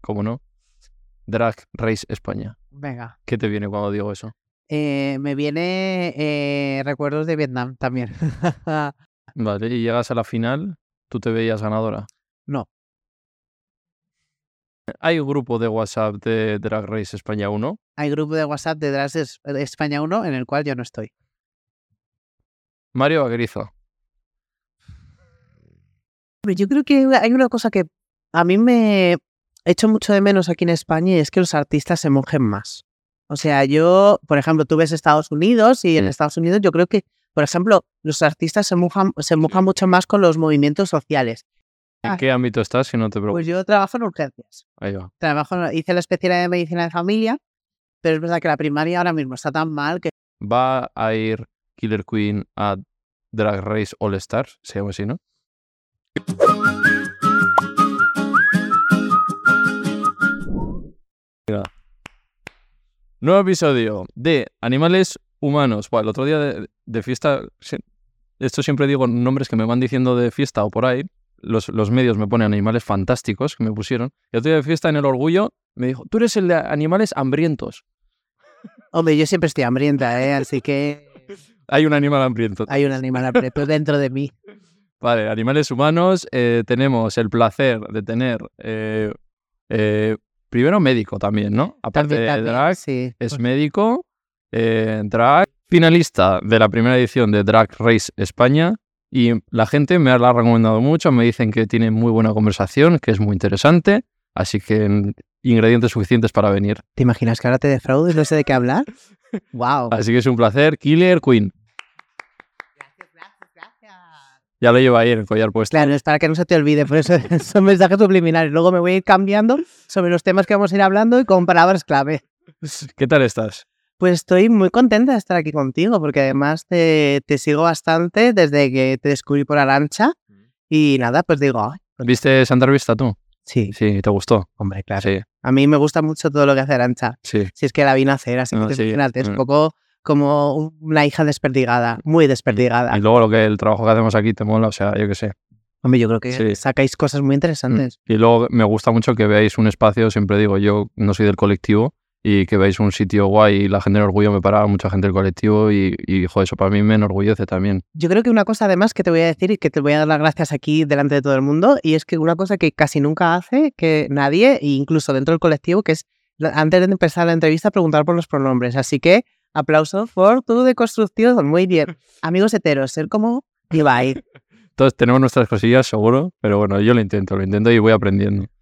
¿Cómo no? Drag Race España. Venga. ¿Qué te viene cuando digo eso? Eh, me viene eh, recuerdos de Vietnam también. Vale, y llegas a la final, ¿tú te veías ganadora? no, ¿Hay un grupo de WhatsApp de Drag Race España 1? hay grupo de WhatsApp de Drag Race España 1 en el cual yo no estoy. Mario. Hombre, Yo creo que hay una cosa que a mí me echo mucho de menos aquí en España y es que los artistas se mojen más. O sea, yo, por ejemplo, tú ves Estados Unidos y en Mm. Estados Unidos yo creo que, por ejemplo, los artistas se mojan, se mojan mucho más con los movimientos sociales. ¿En Ah. qué ámbito estás si no te Pues preocupes? yo trabajo en urgencias. Ahí va. Trabajo, hice la especialidad de medicina de familia, pero es verdad que la primaria ahora mismo está tan mal que ¿Va a ir Killer Queen a Drag Race All Stars? Se llama así, ¿no? Nuevo episodio de Animales Humanos. Buah, el otro día de, de fiesta, esto siempre digo nombres que me van diciendo de fiesta o por ahí. Los, los medios me ponen animales fantásticos que me pusieron. El otro día de fiesta en el orgullo me dijo, tú eres el de animales hambrientos. Hombre, yo siempre estoy hambrienta, ¿eh? así que Hay un animal hambriento. hay un animal aprieto dentro de mí. Vale, animales humanos, eh, tenemos el placer de tener eh, eh, primero médico también, ¿no? Aparte También- de drag, sí. es médico, eh, drag, finalista de la primera edición de Drag Race España. Y la gente me la ha recomendado mucho, me dicen que tiene muy buena conversación, que es muy interesante, así que ingredientes suficientes para venir. ¿Te imaginas que ahora te defraudes? No sé de qué hablar. wow. Así que es un placer, Killer Queen. Gracias, gracias, gracias. Ya lo lleva ahí en el collar puesto. Claro, es para que no se te olvide, por eso son mensajes subliminales. Luego me voy a ir cambiando sobre los temas que vamos a ir hablando y con palabras clave. ¿Qué tal estás? Pues estoy muy contenta de estar aquí contigo, porque además te, te sigo bastante desde que te descubrí por Arancha. Y nada, pues digo, "Ay, ¿Viste esa entrevista tú? sí, Sí, ¿te gustó? hombre, claro. Sí, A mí me gusta mucho todo lo que hace Arancha. sí. Si es que la vine a hacer, así No, que sí, imagínate, es un mm. poco como una hija desperdigada, muy desperdigada. Y luego lo que el trabajo que hacemos aquí te mola, o sea, yo qué sé. Hombre, yo creo que Sí. sacáis cosas muy interesantes. Y luego me gusta mucho que veáis un espacio, siempre digo, yo no soy del colectivo, y que veáis un sitio guay y la gente en orgullo me para, mucha gente del colectivo, y, y joder, eso para mí me enorgullece también. Yo creo que una cosa además que te voy a decir y que te voy a dar las gracias aquí delante de todo el mundo, y es que una cosa que casi nunca hace que nadie, e incluso dentro del colectivo, que es antes de empezar la entrevista preguntar por los pronombres. Así que aplauso por tu deconstrucción. Muy bien. Amigos heteros, ser como Levi. Entonces tenemos nuestras cosillas, seguro, pero bueno, yo lo intento, lo intento y voy aprendiendo.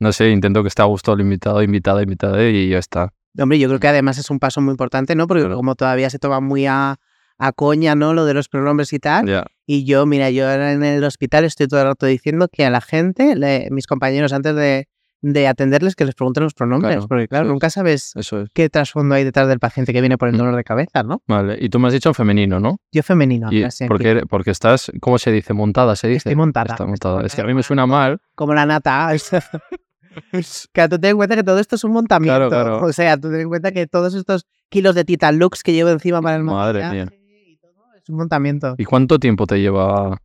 No sé, intento que esté a gusto el invitado, invitada, invitada y ya está. Hombre, yo creo que además es un paso muy importante, ¿no? Porque Claro. como todavía se toma muy a, a coña, ¿no? Lo de los pronombres y tal. Y yo, mira, yo ahora en el hospital estoy todo el rato diciendo que a la gente, le- mis compañeros, antes de, de atenderles, que les pregunten los pronombres. Claro, porque claro, nunca sabes Eso es. qué trasfondo hay detrás del paciente que viene por el Mm. dolor de cabeza, ¿no? Vale, y tú me has dicho femenino, ¿no? Yo femenino, Y porque, porque estás, ¿cómo se dice? Montada, se dice. Estoy montada. Está estoy montada. Es que a mí me suena mal. Como la nata. que tú ten en cuenta que todo esto es un montamiento. Claro, claro. O sea, tú ten en cuenta que todos estos kilos de Titan Lux que llevo encima para el Madre maquillaje y todo es un montamiento. ¿Y cuánto tiempo te lleva?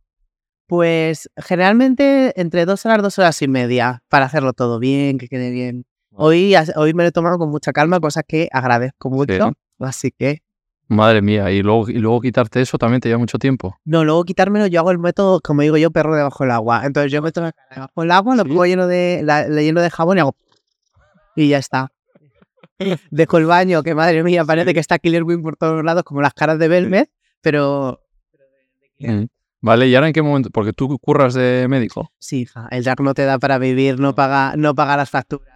Pues generalmente entre dos horas, dos horas y media para hacerlo todo bien, que quede bien. Hoy, hoy me lo he tomado con mucha calma, cosa que agradezco mucho. Así que, Madre mía, y luego, y luego quitarte eso también te lleva mucho tiempo. no, luego quitármelo, yo hago el método, como digo yo, perro debajo del agua. Entonces yo meto la cara debajo del agua, lo ¿Sí? pongo lleno de, la- le lleno de jabón y hago. Y ya está. Dejo el baño, que madre mía, parece que está Killer Wing por todos lados, como las caras de Belmez, pero. Mm. Vale, ¿y ahora en qué momento? Porque tú curras de médico. Sí, hija, el drag no te da para vivir, no paga, no paga las facturas.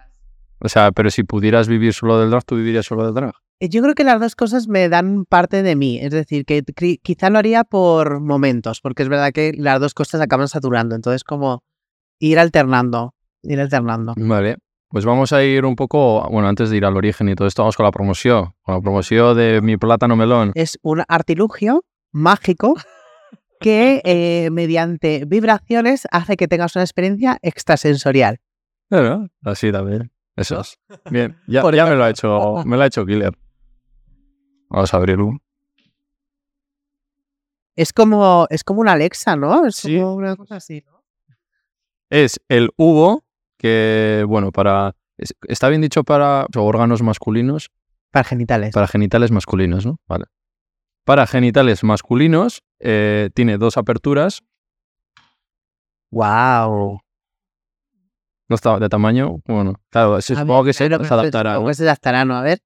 O sea, pero si pudieras vivir solo del drag, tú vivirías solo del drag. Eh, Yo creo que las dos cosas me dan parte de mí, es decir, que quizá lo haría por momentos, porque es verdad que las dos cosas acaban saturando, entonces como ir alternando. ir alternando. Vale. Pues vamos a ir un poco, bueno, antes de ir al origen y todo esto, vamos con la promoción. Con la promoción de mi plátano melón. Es un artilugio mágico que eh, mediante vibraciones hace que tengas una experiencia extrasensorial. Claro, así también. Eso es. Bien, ya, me lo ha hecho, me lo ha hecho Killer. Vamos a abrirlo. Es como, es como una Alexa, ¿no? Es Sí. como una cosa así, ¿no? Es el Hugo, que, bueno, para. es- Está bien dicho para órganos masculinos, Para genitales. para genitales masculinos, ¿no? Vale. Para genitales masculinos, eh, tiene dos aperturas. ¡Wow! No está de tamaño. Bueno, claro, supongo que se, se adaptará. ¿no? se adaptará, ¿no? A ver.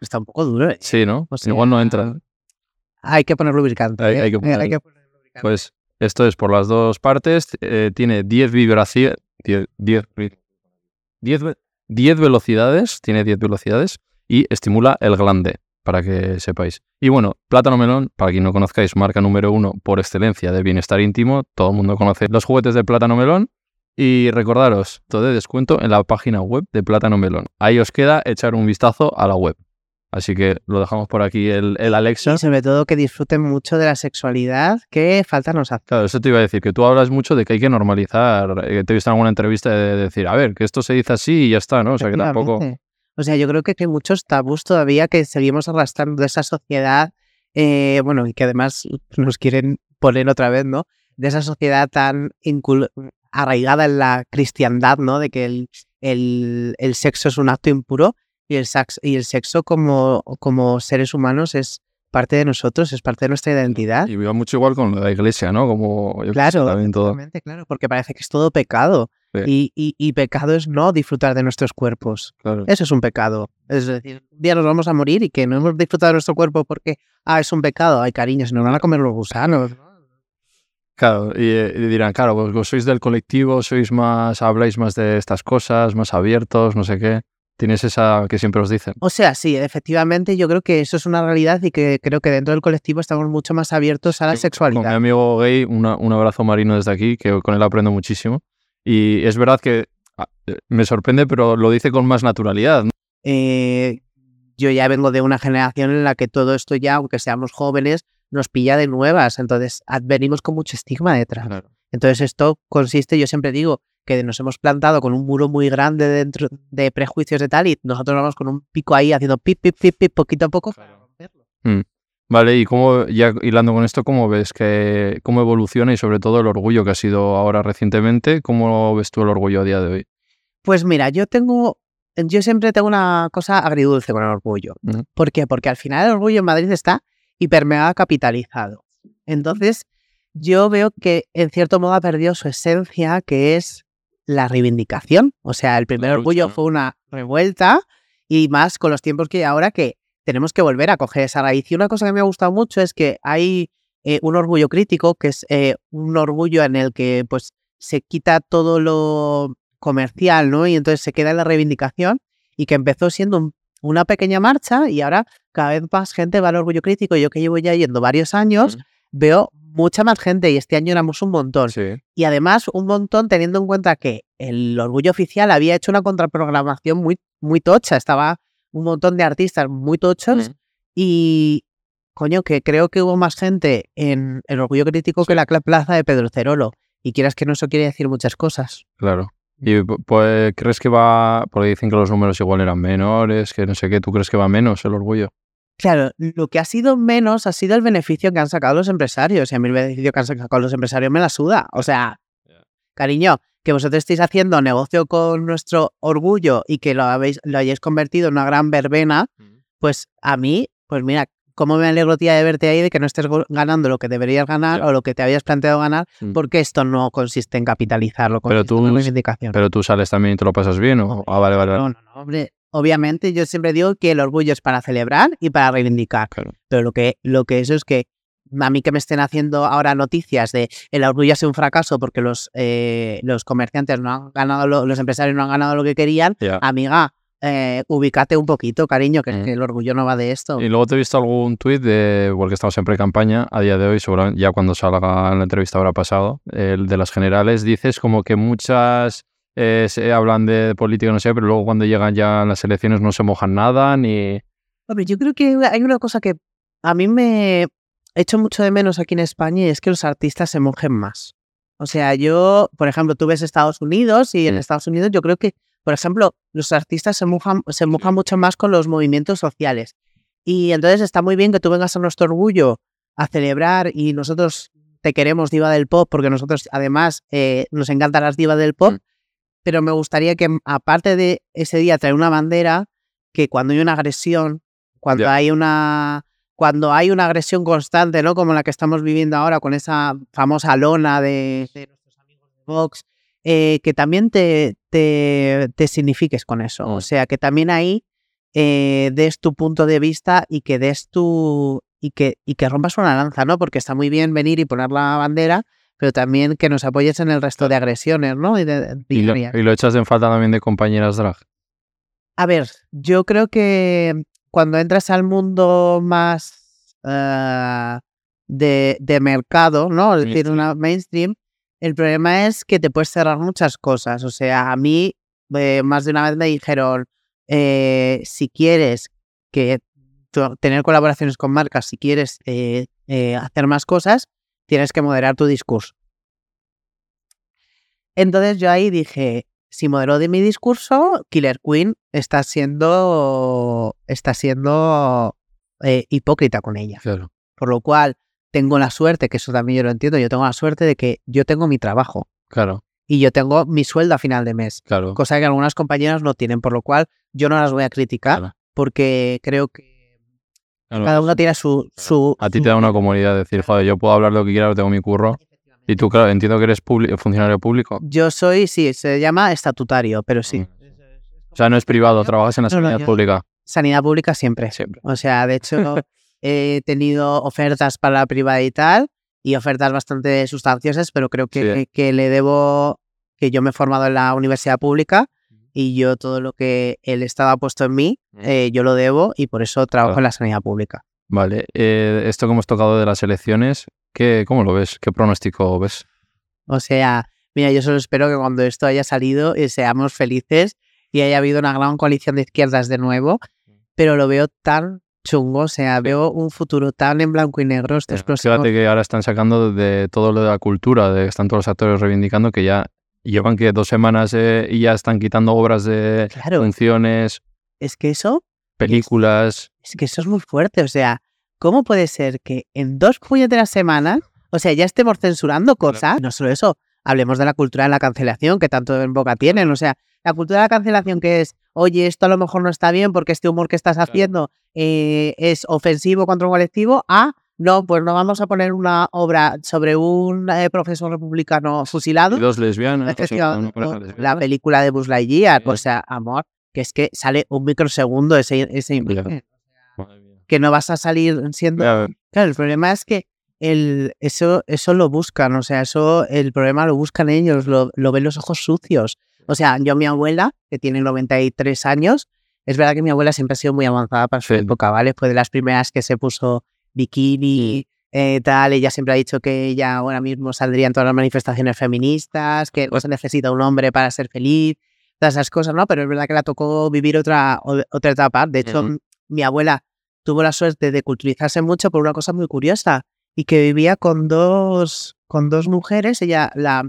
Está un poco duro. ¿eh? Sí, ¿no? O sea, Igual no entra. Hay que poner lubricante. Hay- ¿eh? hay que poner- poner lubricante. Pues esto es por las dos partes. eh, tiene 10 vibraciones. 10, 10, 10, ve- 10 velocidades. Tiene 10 velocidades. Y estimula el glande, para que sepáis. Y bueno, Plátano Melón, para quien no conozcáis, marca número uno por excelencia de bienestar íntimo. Todo el mundo conoce los juguetes de Plátano Melón. Y recordaros, todo de descuento en la página web de Plátano Melón. Ahí os queda echar un vistazo a la web. Así que lo dejamos por aquí el, el Alexa. Y sobre todo que disfruten mucho de la sexualidad que falta nos hace. Claro, eso te iba a decir, que tú hablas mucho de que hay que normalizar. eh, Te he visto en alguna entrevista de decir, a ver, que esto se dice así y ya está, ¿no? O sea, que tampoco. O sea, yo creo que hay muchos tabús todavía que seguimos arrastrando de esa sociedad, eh, bueno, y que además nos quieren poner otra vez, ¿no? De esa sociedad tan arraigada en la cristiandad, ¿no? De que el, el- el sexo es un acto impuro y el, sax- y el sexo como, como seres humanos es parte de nosotros, es parte de nuestra identidad. Y va mucho igual con la iglesia, ¿no? Como yo sé, Claro, también todo. claro, porque parece que es todo pecado. Sí. Y, y- y pecado es no disfrutar de nuestros cuerpos. Claro. Eso es un pecado. Es decir, un día nos vamos a morir y que no hemos disfrutado de nuestro cuerpo porque, ah, es un pecado. Ay, cariño, se nos van a comer los gusanos. Claro, y, eh, y dirán, claro, vos, vos sois del colectivo, sois más, habláis más de estas cosas, más abiertos, no sé qué. Tienes esa que siempre os dicen. O sea, sí, efectivamente, yo creo que eso es una realidad y que creo que dentro del colectivo estamos mucho más abiertos a la Con mi sexualidad. amigo gay, una- un abrazo marino desde aquí, que con él aprendo muchísimo. Y es verdad que ah, eh, me sorprende, pero lo dice con más naturalidad. ¿no? Eh, yo ya vengo de una generación en la que todo esto ya, aunque seamos jóvenes, nos pilla de nuevas. Entonces, venimos con mucho estigma detrás. Entonces esto consiste, yo siempre digo, que nos hemos plantado con un muro muy grande dentro de prejuicios de tal y nosotros vamos con un pico ahí haciendo pip, pip, pip, pip, poquito a poco para romperlo. Vale, y cómo, ya hilando con esto, ¿cómo ves que cómo evoluciona y sobre todo el orgullo que ha sido ahora recientemente? ¿Cómo ves tú el orgullo a día de hoy? Pues mira, yo tengo, yo siempre tengo una cosa agridulce con el orgullo. Ujú. ¿Por qué? Porque al final el orgullo en Madrid está hiper mega capitalizado. Entonces, yo veo que en cierto modo ha perdido su esencia, que es la reivindicación. O sea, el primer orgullo fue una revuelta y más con los tiempos que hay ahora que tenemos que volver a coger esa raíz. Y una cosa que me ha gustado mucho es que hay eh, un orgullo crítico, que es eh, un orgullo en el que pues se quita todo lo comercial, ¿no? Y entonces se queda en la reivindicación y que empezó siendo un- una pequeña marcha y ahora cada vez más gente va al orgullo crítico. Yo que llevo ya yendo varios años, veo mucha más gente y este año éramos un montón. Sí. Y además un montón teniendo en cuenta que el orgullo oficial había hecho una contraprogramación muy, muy tocha. Estaba un montón de artistas muy tochos y, coño, que creo que hubo más gente en el orgullo crítico que la plaza de Pedro Cerolo. Y quieras que no, eso quiere decir muchas cosas. Claro. ¿Y pu- pues, crees que va, porque dicen que los números igual eran menores, que no sé qué, ¿tú crees que va menos el orgullo? Claro, lo que ha sido menos ha sido el beneficio que han sacado los empresarios. Y a mí el beneficio que han sacado los empresarios me la suda. O sea, cariño, que vosotros estéis haciendo negocio con nuestro orgullo y que lo, habéis, lo hayáis convertido en una gran verbena, pues a mí, pues mira, cómo me alegro, tía, de verte ahí, de que no estés ganando lo que deberías ganar o lo que te habías planteado ganar, Mm. porque esto no consiste en capitalizarlo, Pero consiste tú- en reivindicación. Pero tú sales también y te lo pasas bien, ¿o? Ah, vale, vale. vale. No, no, no, hombre. Obviamente, yo siempre digo que el orgullo es para celebrar y para reivindicar. Claro. Pero lo que, lo que eso es que a mí que me estén haciendo ahora noticias de el orgullo ha sido un fracaso porque los, eh, los comerciantes no han ganado, lo- los empresarios no han ganado lo que querían, amiga, eh, ubícate un poquito, cariño, que, Mm. que el orgullo no va de esto. Y luego te he visto algún tuit de, porque estamos en pre-campaña a día de hoy, seguramente ya cuando salga la entrevista habrá pasado, el de las generales, dices como que muchas eh, se hablan de política, no sé, pero luego cuando llegan ya las elecciones no se mojan nada ni... Hombre, yo creo que hay una cosa que a mí me echo mucho de menos aquí en España y es que los artistas se mojen más. O sea, yo, por ejemplo, tú ves Estados Unidos y en Mm. Estados Unidos yo creo que, por ejemplo, los artistas se mojan, se mojan mucho más con los movimientos sociales. Y entonces está muy bien que tú vengas a nuestro orgullo a celebrar y nosotros te queremos diva del pop porque nosotros además eh, nos encantan las divas del pop, Mm. pero me gustaría que aparte de ese día traer una bandera, que cuando hay una agresión, cuando hay una cuando hay una agresión constante, ¿no? Como la que estamos viviendo ahora con esa famosa lona de, de nuestros amigos de Vox, eh, que también te, te, te signifiques con eso. O Mm. sea, que también ahí eh, des tu punto de vista y que des tu. y que, y que rompas una lanza, ¿no? Porque está muy bien venir y poner la bandera, pero también que nos apoyes en el resto de agresiones, ¿no? Y de, de Y lo, diarias. y lo echas en falta también de compañeras drag. A ver, yo creo que cuando entras al mundo más eh, de, de mercado, ¿no? Es decir, una mainstream, el problema es que te puedes cerrar muchas cosas. O sea, a mí eh, más de una vez me dijeron, eh, si quieres que tener colaboraciones con marcas, si quieres eh, hacer más cosas, tienes que moderar tu discurso. Entonces yo ahí dije, si modero de mi discurso, Killer Queen está siendo, está siendo eh, hipócrita con ella. Claro. Por lo cual, tengo la suerte, que eso también yo lo entiendo, yo tengo la suerte de que yo tengo mi trabajo Claro, y yo tengo mi sueldo a final de mes, claro. cosa que algunas compañeras no tienen, por lo cual yo no las voy a criticar Claro. porque creo que claro. cada uno tiene su... su A ti te da una comodidad decir, joder, yo puedo hablar lo que quiera, tengo mi curro. Y tú, claro, entiendo que eres funcionario público. Yo soy, sí, se llama estatutario, pero sí. Mm. O sea, no es privado, trabajas en la No, no, sanidad pública. Sanidad pública siempre. Siempre. O sea, de hecho, he tenido ofertas para la privada y tal, y ofertas bastante sustanciosas, pero creo que, Sí. que le debo, que yo me he formado en la universidad pública y yo todo lo que el Estado ha puesto en mí, eh, yo lo debo y por eso trabajo Claro. en la sanidad pública. Vale, eh, esto que hemos tocado de las elecciones, ¿qué, ¿cómo lo ves? ¿Qué pronóstico ves? O sea, mira, yo solo espero que cuando esto haya salido eh, seamos felices y haya habido una gran coalición de izquierdas de nuevo, pero lo veo tan chungo, o sea, veo un futuro tan en blanco y negro estos próximos Fíjate que ahora están sacando de todo lo de la cultura, de que están todos los actores reivindicando que ya llevan que dos semanas eh, y ya están quitando obras de Claro, funciones, es que eso películas. Es que eso es muy fuerte. O sea, ¿cómo puede ser que en dos puñeteras semanas, o sea, ya estemos censurando cosas? No solo eso, hablemos de la cultura de la cancelación, que tanto en boca tienen. O sea, la cultura de la cancelación que es, oye, esto a lo mejor no está bien porque este humor que estás haciendo eh, es ofensivo contra un colectivo, a no, pues no vamos a poner una obra sobre un eh, profesor republicano fusilado. Y dos lesbianas. lesbiana. la película de Buzz Lightyear, Sí. o sea, amor, que es que sale un microsegundo ese, ese imagen. Que no vas a salir siendo. Claro, el problema es que el, eso, eso lo buscan, o sea, eso, el problema lo buscan ellos, lo, lo ven los ojos sucios. O sea, yo, mi abuela, que tiene 93 años, es verdad que mi abuela siempre ha sido muy avanzada para su Sí. época, ¿vale? Fue de las primeras que se puso bikini, eh, tal. Ella siempre ha dicho que ella ahora mismo saldría en todas las manifestaciones feministas, que no se necesita un hombre para ser feliz, todas esas cosas, ¿no? Pero es verdad que la tocó vivir otra, otra etapa. De hecho, Ujú. mi abuela tuvo la suerte de culturizarse mucho por una cosa muy curiosa y que vivía con dos, con dos mujeres. Ella la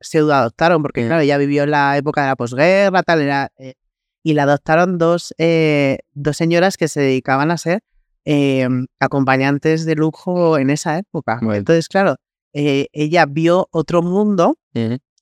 pseudo adoptaron porque, claro, ella vivió en la época de la posguerra, tal, era, eh, y la adoptaron dos, eh, dos señoras que se dedicaban a ser eh, acompañantes de lujo en esa época. Bueno. Entonces, claro, ella vio otro mundo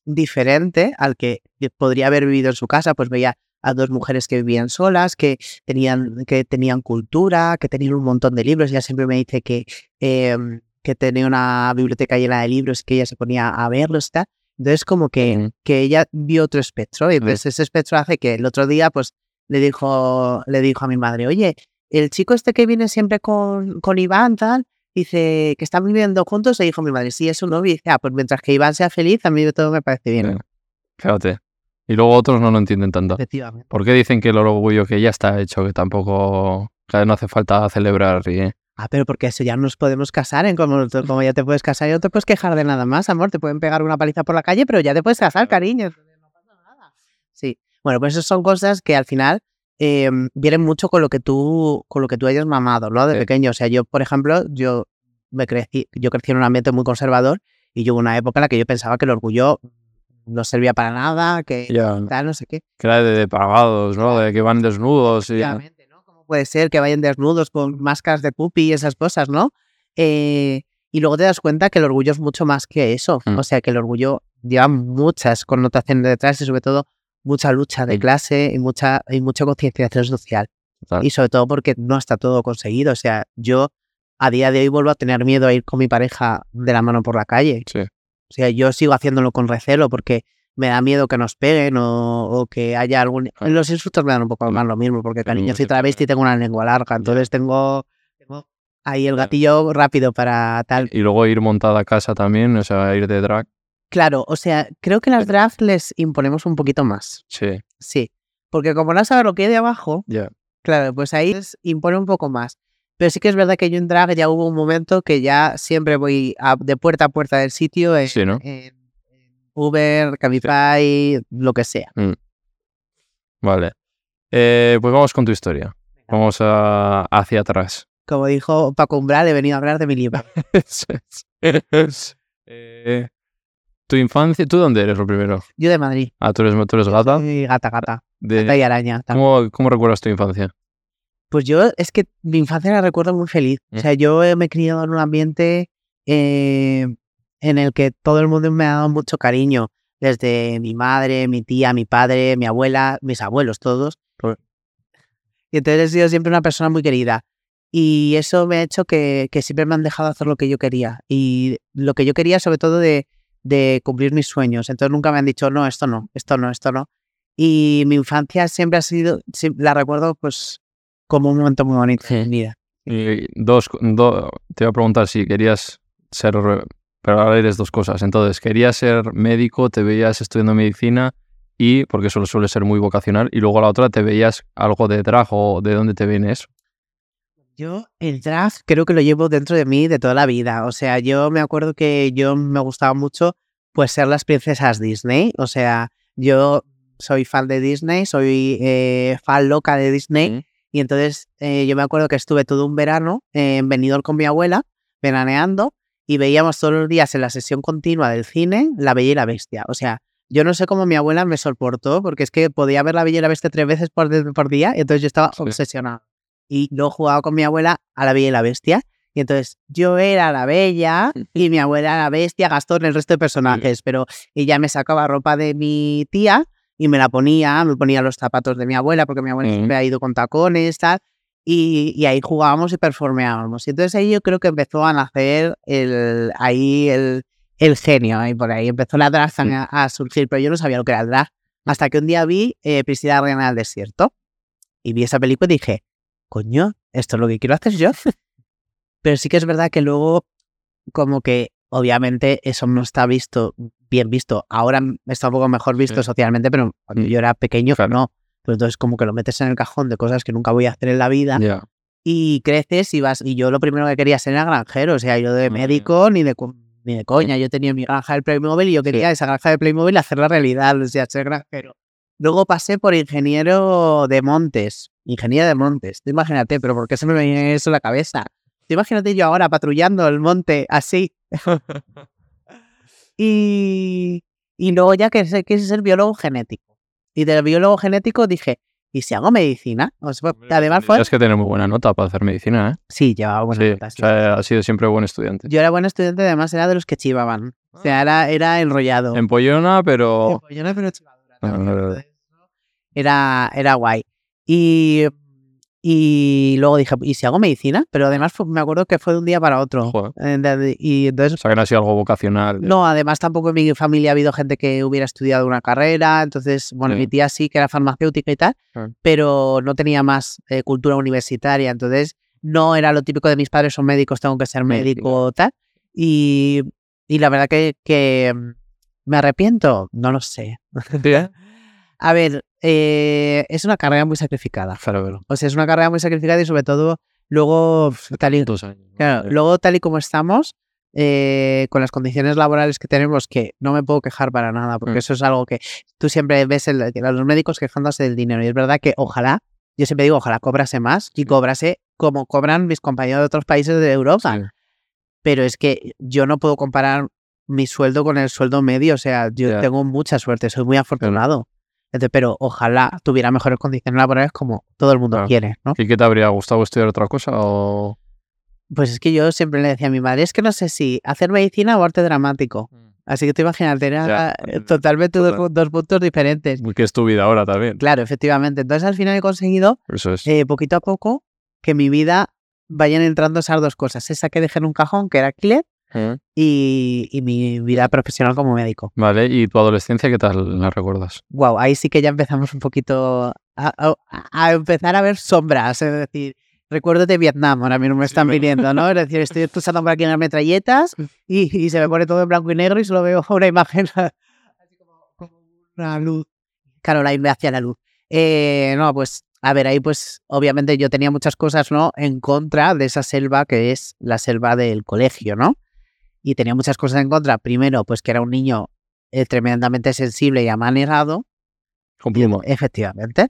diferente al que podría haber vivido en su casa, pues veía a dos mujeres que vivían solas, que tenían, que tenían cultura, que tenían un montón de libros. Ella siempre me dice que, em, que tenía una biblioteca llena de libros, que ella se ponía a verlos y tal. Entonces, como que, que ella vio otro espectro. Y entonces ese espectro hace que el otro día, pues, le dijo, le dijo a mi madre, oye, el chico este que viene siempre con, con Iván, tal, dice que están viviendo juntos, le dijo mi madre, sí, es un novio. Y dice, ah, pues mientras que Iván sea feliz, a mí todo me parece bien. Sí. Fíjate. Y luego otros no lo entienden tanto. Efectivamente. ¿Por qué dicen que el orgullo que ya está hecho, que tampoco que no hace falta celebrar? Y, Ah, pero porque eso ya nos podemos casar, en como, como ya te puedes casar y no te puedes quejar de nada más, amor. Te pueden pegar una paliza por la calle, pero ya te puedes casar, cariño. Sí. Bueno, pues esas son cosas que al final eh, vienen mucho con lo que tú, con lo que tú hayas mamado, ¿no? De Sí. pequeño. O sea, yo, por ejemplo, yo me crecí, yo crecí en un ambiente muy conservador y yo hubo una época en la que yo pensaba que el orgullo no servía para nada, que tal, no sé qué. que era de, de pagados, ¿no? De que van desnudos y... ¿no? ¿Cómo puede ser que vayan desnudos con máscaras de pupi y esas cosas, ¿no? Eh, y luego te das cuenta que el orgullo es mucho más que eso. Mm. O sea, que el orgullo lleva muchas connotaciones detrás y sobre todo mucha lucha de Mm. clase y mucha, y mucha concienciación social. Total. Y sobre todo porque no está todo conseguido. O sea, yo a día de hoy vuelvo a tener miedo a ir con mi pareja de la mano por la calle. Sí. O sea, yo sigo haciéndolo con recelo porque me da miedo que nos peguen o, o que haya algún... Los insultos me dan un poco más lo mismo porque cariño soy travesti y tengo una lengua larga, entonces tengo, tengo ahí el gatillo rápido para tal. Y luego ir montada a casa también, o sea, ir de drag. Claro, o sea, creo que las drags les imponemos un poquito más, Sí, sí. Porque como no sabes lo que hay de abajo, ya. claro, pues ahí les impone un poco más. Pero sí que es verdad que yo en drag ya hubo un momento que ya siempre voy a- de puerta a puerta del sitio en, Sí, ¿no? en- en Uber, Cabify, lo que sea. Vale. Eh, pues vamos con tu historia. Vamos a- hacia atrás. Como dijo Paco Umbral, he venido a hablar de mi libro. Eh, tu infancia, ¿tú dónde eres lo primero? Yo de Madrid. Ah, tú eres, tú eres gata. Soy gata, gata. De- Gata y araña. ¿cómo, ¿Cómo recuerdas tu infancia? Pues yo, es que mi infancia la recuerdo muy feliz. O sea, yo eh, me he criado en un ambiente eh, en el que todo el mundo me ha dado mucho cariño. Desde mi madre, mi tía, mi padre, mi abuela, mis abuelos, todos. Y entonces he sido siempre una persona muy querida. Y eso me ha hecho que, que siempre me han dejado hacer lo que yo quería. Y lo que yo quería, sobre todo, de, de cumplir mis sueños. Entonces nunca me han dicho, no, esto no, esto no, esto no. Y mi infancia siempre ha sido, la recuerdo pues como un momento muy bonito en mi vida. Y dos, do- te voy a preguntar si querías ser, pero ahora eres dos cosas. Entonces, querías ser médico, te veías estudiando medicina y, porque eso suele ser muy vocacional, y luego la otra te veías algo de drag o de dónde te viene eso. Yo el drag creo que lo llevo dentro de mí de toda la vida. O sea, yo me acuerdo que yo me gustaba mucho pues ser las princesas Disney. O sea, yo soy fan de Disney, soy eh, fan loca de Disney. Mm. Y entonces eh, yo me acuerdo que estuve todo un verano eh, en Benidorm con mi abuela, veraneando, y veíamos todos los días en la sesión continua del cine La Bella y la Bestia. O sea, yo no sé cómo mi abuela me soportó, porque es que podía ver La Bella y la Bestia tres veces por, por día, y entonces yo estaba Sí. obsesionado. Y luego jugaba con mi abuela a La Bella y la Bestia. Y entonces yo era la bella y mi abuela la bestia, Gastón, el resto de personajes. Pero ella me sacaba ropa de mi tía y me la ponía, me ponía los zapatos de mi abuela, porque mi abuela Mm. siempre ha ido con tacones, tal. Y, y ahí jugábamos y performeábamos. Y entonces ahí yo creo que empezó a nacer el, ahí el, el genio, ahí por ahí. Empezó la drag Mm. a, a surgir, pero yo no sabía lo que era el drag. Hasta que un día vi eh, Priscila Reina del Desierto y vi esa película y dije, coño, esto es lo que quiero hacer yo. Pero sí que es verdad que luego, como que obviamente eso no está visto, bien visto. Ahora está un poco mejor visto Sí. socialmente, pero cuando Mm. yo era pequeño, Claro. no. Pero entonces como que lo metes en el cajón de cosas que nunca voy a hacer en la vida Ya. y creces y vas. Y yo lo primero que quería ser era granjero, o sea, yo de médico ni de, ni de coña. Yo tenía mi granja del Playmobil y yo quería esa granja de Playmobil hacerla realidad, o sea, ser granjero. Luego pasé por ingeniero de montes, ingeniero de montes. Tú imagínate, pero ¿por qué se me viene eso en la cabeza? Tú imagínate yo ahora patrullando el monte así. y, y luego ya que sé- quise ser biólogo genético. Y del biólogo genético dije, ¿y si hago medicina? O sea, además fue... Tienes que tener muy buena nota para hacer medicina, ¿eh? Sí, llevaba buenas Sí, notas, o sí. sea, has sido siempre buen estudiante. Yo era buen estudiante, además era de los que chivaban. O sea, era, era enrollado. Empollona, pero... Empollona, pero también. vale, vale. Entonces, Era, era guay. Y, y luego dije, ¿y si hago medicina? Pero además fue- me acuerdo que fue de un día para otro. Joder. Eh, Y entonces O sea, que no ha sido algo vocacional. No, además tampoco en mi familia ha habido gente que hubiera estudiado una carrera, entonces, bueno, Sí. mi tía sí que era farmacéutica y tal, Claro. pero no tenía más eh, cultura universitaria, entonces no era lo típico de mis padres son médicos, tengo que ser médico o tal. Y, y la verdad que, que mm, me arrepiento, no lo sé. Sí, ¿eh? A ver, eh, es una carrera muy sacrificada. Claro. O sea, es una carrera muy sacrificada y sobre todo luego, tal y, luego tal y como estamos, eh, con las condiciones laborales que tenemos, que no me puedo quejar para nada, porque Mm. eso es algo que tú siempre ves el- a los médicos quejándose del dinero. Y es verdad que ojalá, yo siempre digo, ojalá cobrase más y cobrase como cobran mis compañeros de otros países de Europa. Sí. Pero es que yo no puedo comparar mi sueldo con el sueldo medio. O sea, yo tengo mucha suerte, soy muy afortunado. Entonces, pero ojalá tuviera mejores condiciones laborales como todo el mundo Claro. quiere, ¿no? ¿Y qué te habría gustado estudiar otra cosa? O... Pues es que yo siempre le decía a mi madre, es que no sé si hacer medicina o arte dramático. Así que tú imagínate, era eh, totalmente dos, total. dos puntos diferentes. Que es tu vida ahora también. Claro, efectivamente. Entonces al final he conseguido, Eso es. eh, poquito a poco, que mi vida vayan entrando esas dos cosas. Esa que dejé en un cajón, que era alquiler, Mm. y, y mi vida profesional como médico. Vale, ¿y tu adolescencia qué tal la recuerdas? Wow, ahí sí que ya empezamos un poquito a, a- a empezar a ver sombras. Es decir, recuerdos de Vietnam, ahora mismo me están viniendo, ¿no? Es decir, estoy escuchando por aquí unas metralletas y, y se me pone todo en blanco y negro y solo veo una imagen así como, una luz. Caroline hacia la luz. Eh, no, pues, a ver, ahí pues obviamente yo tenía muchas cosas, ¿no? En contra de esa selva que es la selva del colegio, ¿no? Y tenía muchas cosas en contra. Primero, pues que era un niño eh, tremendamente sensible y amanejado. Con pluma. Efectivamente.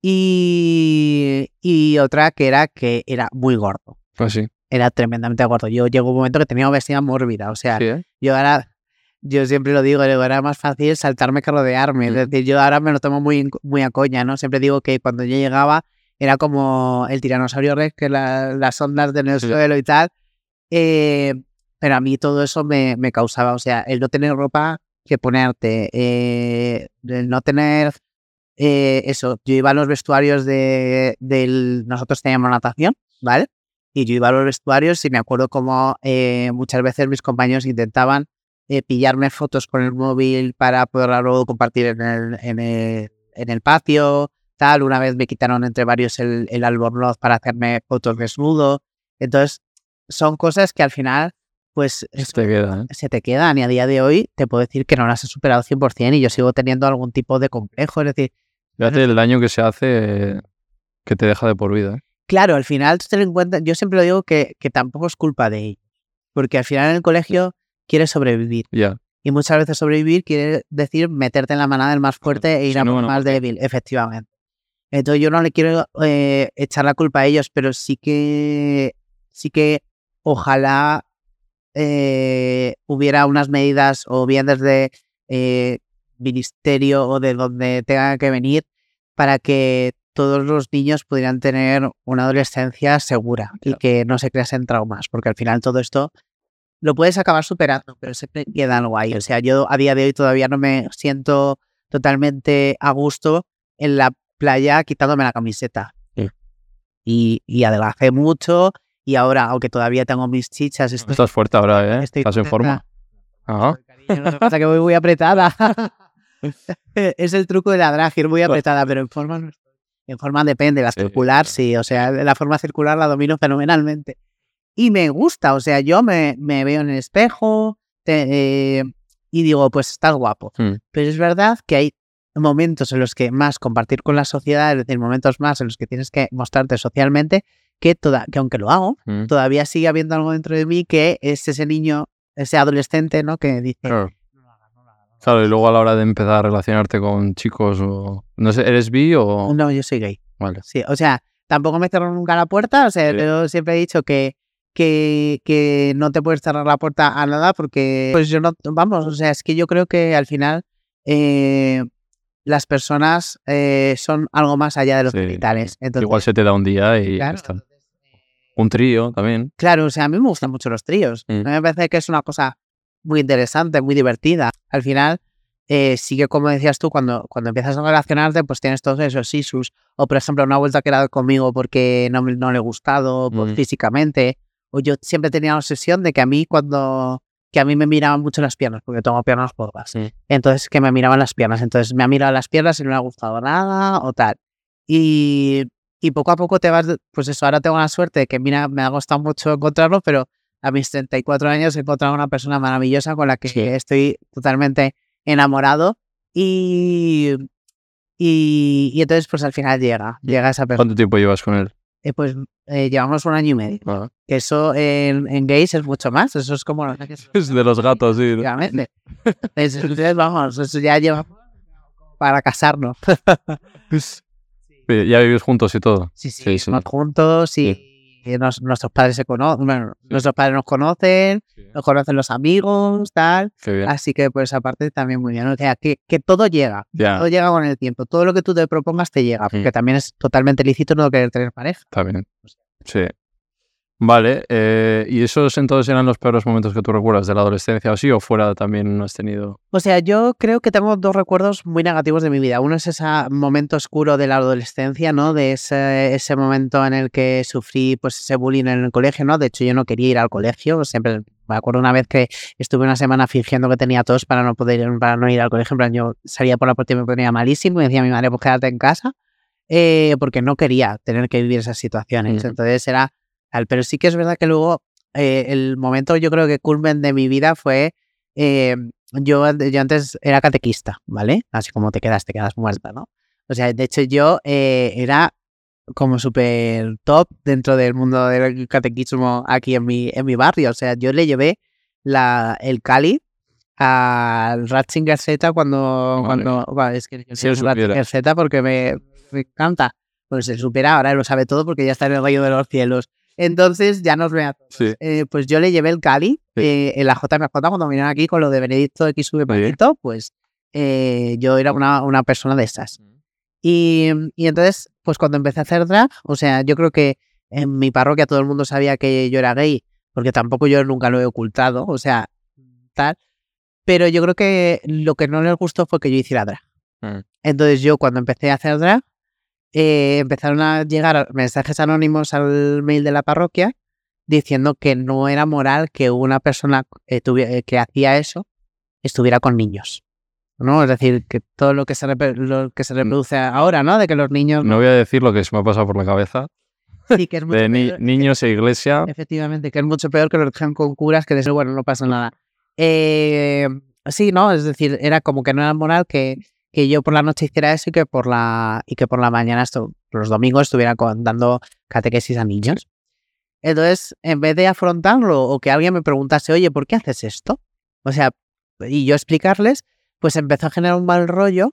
Y, y otra que era que era muy gordo. Pues sí. Era tremendamente gordo. Yo llegó un momento que tenía obesidad mórbida. O sea, Sí, ¿eh? yo ahora, yo siempre lo digo, digo, era más fácil saltarme que rodearme. Es Mm. decir, yo ahora me lo tomo muy, muy a coña, ¿no? Siempre digo que cuando yo llegaba era como el tiranosaurio rex, que la- las ondas en el Sí. suelo y tal. Eh, pero a mí todo eso me, me causaba, o sea, el no tener ropa que ponerte, eh, el no tener eh, eso, yo iba a los vestuarios de, del, nosotros teníamos natación, ¿vale? Y yo iba a los vestuarios y me acuerdo como eh, muchas veces mis compañeros intentaban pillarme fotos con el móvil para poderla luego compartir en el, en el, en el patio, tal. Una vez me quitaron entre varios el, el albornoz para hacerme fotos desnudo. Entonces, son cosas que al final, pues, Se te queda, ¿eh? se te quedan y a día de hoy te puedo decir que no las he superado 100% y yo sigo teniendo algún tipo de complejo. Es decir, Fíjate el daño que se hace que te deja de por vida. ¿eh? claro, al final tú ten en cuenta, yo siempre lo digo que, que tampoco es culpa de ellos, porque al final en el colegio quieres sobrevivir Ya. y muchas veces sobrevivir quiere decir meterte en la manada del más fuerte e ir si a no, por no. más débil, efectivamente. Entonces yo no le quiero eh, echar la culpa a ellos, pero sí que sí que ojalá eh, hubiera unas medidas o bien desde eh, ministerio o de donde tenga que venir para que todos los niños pudieran tener una adolescencia segura y que no se creasen traumas, porque al final todo esto lo puedes acabar superando, pero siempre queda algo ahí. O sea, yo a día de hoy todavía no me siento totalmente a gusto en la playa quitándome la camiseta. Sí. Y, y adelgacé mucho y ahora, aunque todavía tengo mis chichas, estoy, Estás fuerte ahora, ¿eh? estoy Estás en forma. Ajá. Cariño, pasa que voy muy apretada. es el truco de la drag, ir muy apretada, pero en forma no estoy. En forma depende, la Sí, circular sí, o sea, la forma circular la domino fenomenalmente. Y me gusta, o sea, yo me, me veo en el espejo te- eh, y digo, pues estás guapo. Mm. Pero es verdad que hay momentos en los que más compartir con la sociedad, es decir, momentos más en los que tienes que mostrarte socialmente, que, toda, que aunque lo hago, Mm. todavía sigue habiendo algo dentro de mí que es ese niño, ese adolescente, ¿no? Que dice, Claro. Claro, y luego a la hora de empezar a relacionarte con chicos o... No sé, ¿eres bi o...? no, yo soy gay. Vale. Sí, o sea, tampoco me cierro nunca la puerta, o sea, Sí. yo siempre he dicho que, que, que no te puedes cerrar la puerta a nada porque, pues yo no, vamos, o sea, es que yo creo que al final eh, las personas eh, son algo más allá de los Sí. genitales. Entonces, Igual se te da un día y claro, está. entonces, eh, Un trío también. Claro, o sea, a mí me gustan mucho los tríos. Mm. A mí me parece que es una cosa muy interesante, muy divertida. Al final, eh, sí que como decías tú, cuando, cuando empiezas a relacionarte, pues tienes todos esos issues. O, por ejemplo, una vuelta que era conmigo porque no, no le he gustado pues, Mm. físicamente. O yo siempre tenía la obsesión de que a mí cuando... que a mí me miraban mucho las piernas, porque tengo piernas gordas. Mm. Entonces, que me miraban las piernas. Entonces, me ha mirado las piernas y no le ha gustado nada o tal. Y, y poco a poco te vas, pues eso, ahora tengo la suerte de que, mira, me ha costado mucho encontrarlo, pero a mis 34 años he encontrado una persona maravillosa con la que Sí. estoy totalmente enamorado y, y, y entonces pues al final llega, llega esa persona. ¿Cuánto tiempo llevas con él? Eh, pues eh, llevamos un año y medio. Ah, Que eso en, en gays es mucho más. Eso es como... Es de los gatos, sí. ¿no? Efectivamente. Entonces, vamos, eso ya lleva para casarnos. Ya vivís juntos y todo. Sí, sí, Sí, sí. vivimos juntos y, nos- nuestros padres se conocen, bueno, nuestros padres nos conocen, nos conocen los amigos, tal. Así que, pues, aparte también muy bien. O sea, que, que todo llega, todo llega con el tiempo. Todo lo que tú te propongas te llega, porque Mm. también es totalmente lícito no querer tener pareja. está bien. Sí. Vale, eh, ¿y esos entonces eran los peores momentos que tú recuerdas de la adolescencia o así? ¿O fuera también no has tenido? O sea, yo creo que tengo dos recuerdos muy negativos de mi vida. Uno es ese momento oscuro de la adolescencia, ¿no? De ese, ese momento en el que sufrí pues ese bullying en el colegio, ¿no? De hecho, yo no quería ir al colegio. Siempre me acuerdo una vez que estuve una semana fingiendo que tenía tos para no poder para no ir al colegio. En plan, yo salía por la puerta y me ponía malísimo y decía a mi madre, pues quédate en casa. eh, porque no quería tener que vivir esas situaciones. Entonces era tal. Pero sí que es verdad que luego eh, el momento, yo creo que culmen de mi vida fue eh, yo, yo antes era catequista, ¿vale? Así como te quedas, te quedas muerta, ¿no? O sea, de hecho yo eh, era como súper top dentro del mundo del catequismo aquí en mi, en mi barrio. O sea, yo le llevé la, el Cali al Ratzinger Z cuando... Madre cuando bueno, es que yo Si Ratzinger. Z porque me, me encanta. Pues él supera, ahora lo sabe todo porque ya está en el rayo de los cielos. Entonces ya nos ve a todos. Sí. Eh, pues yo le llevé el Cali Sí. eh, en la JMJ cuando vinieron aquí con lo de Benedicto XV poquito, pues eh, yo era una, una persona de esas. Y, y entonces, pues cuando empecé a hacer drag, o sea, yo creo que en mi parroquia todo el mundo sabía que yo era gay, porque tampoco yo nunca lo he ocultado, o sea, tal. Pero yo creo que lo que no les gustó fue que yo hiciera drag. Mm. Entonces yo cuando empecé a hacer drag, eh, empezaron a llegar mensajes anónimos al mail de la parroquia diciendo que no era moral que una persona eh, que hacía eso estuviera con niños. ¿no? Es decir, que todo lo que se, lo que se reproduce ahora, ¿no? De que los niños... No voy a decir lo que se me ha pasado por la cabeza. Sí, que es mucho De ni- peor. niños e iglesia. Efectivamente, que es mucho peor que los dejan con curas que de bueno, no pasa nada. Eh, sí, ¿no? Es decir, era como que no era moral que, que yo por la noche hiciera eso y que por la, y que por la mañana, esto, los domingos, estuviera con- dando catequesis a niños. Entonces, en vez de afrontarlo o que alguien me preguntase, oye, ¿por qué haces esto? O sea, y yo explicarles, pues empezó a generar un mal rollo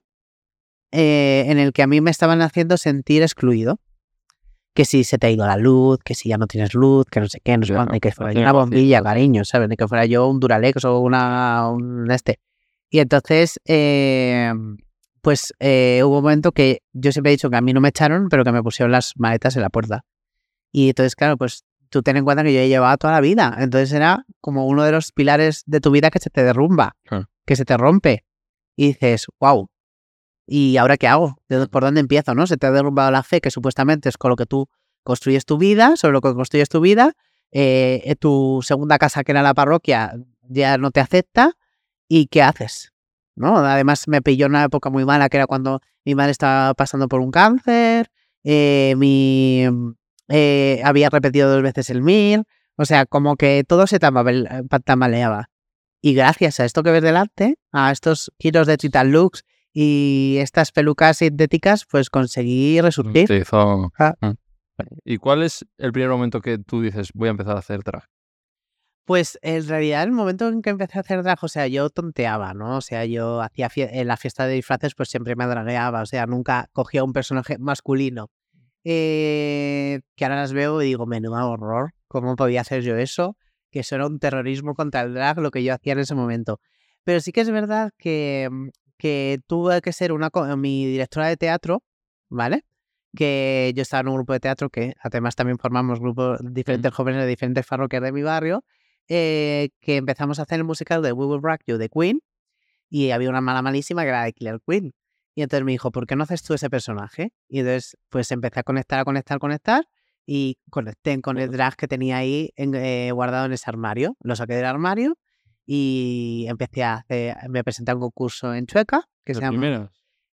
eh, en el que a mí me estaban haciendo sentir excluido. Que si se te ha ido la luz, que si ya no tienes luz, que no sé qué, no sé Ya, cuánto, y que fuera yo una bombilla, cariño, ¿sabes? Ni que fuera yo un Duralex o una, un este. Y entonces, eh, pues eh, hubo un momento que yo siempre he dicho que a mí no me echaron, pero que me pusieron las maletas en la puerta. Y entonces, claro, pues tú ten en cuenta que yo he llevado toda la vida. Entonces era como uno de los pilares de tu vida que se te derrumba, que se te rompe. Y dices, wow, ¿y ahora qué hago? ¿De dó- ¿Por dónde empiezo? ¿no? Se te ha derrumbado la fe, que supuestamente es con lo que tú construyes tu vida, sobre lo que construyes tu vida. eh, eh, tu segunda casa, que era la parroquia, ya no te acepta. ¿Y qué haces? ¿No? Además, me pilló una época muy mala, que era cuando mi madre estaba pasando por un cáncer, eh, mi, eh, había repetido dos veces el MIR, o sea, como que todo se eh, tamaleaba. Y gracias a esto que ves delante, a estos kilos de Titan Lux y estas pelucas sintéticas, pues conseguí resurgir. Te hizo- Ah. Mm. ¿Y cuál es el primer momento que tú dices, voy a empezar a hacer drag? Pues en realidad el momento en que empecé a hacer drag, o sea, yo tonteaba, ¿no? O sea, yo hacía fie- en la fiesta de disfraces, pues siempre me dragueaba, o sea, nunca cogía un personaje masculino. Eh, que ahora las veo y digo, menudo horror, ¿cómo podía hacer yo eso? Que eso era un terrorismo contra el drag, lo que yo hacía en ese momento. Pero sí que es verdad que, mm, que tuve que ser una mi directora de teatro, ¿vale? Que yo estaba en un grupo de teatro que además también formamos grupos diferentes jóvenes de diferentes parroquias de mi barrio eh, que empezamos a hacer el musical de We Will Rock You de Queen y había una mala malísima que era de Killer Queen. Y entonces me dijo, ¿por qué no haces tú ese personaje? Y entonces pues empecé a conectar, a conectar, a conectar y conecté con el drag que tenía ahí en- eh, guardado en ese armario. Lo saqué del armario y empecé a hacer, me presenté a un concurso en Chueca que ¿De se llama...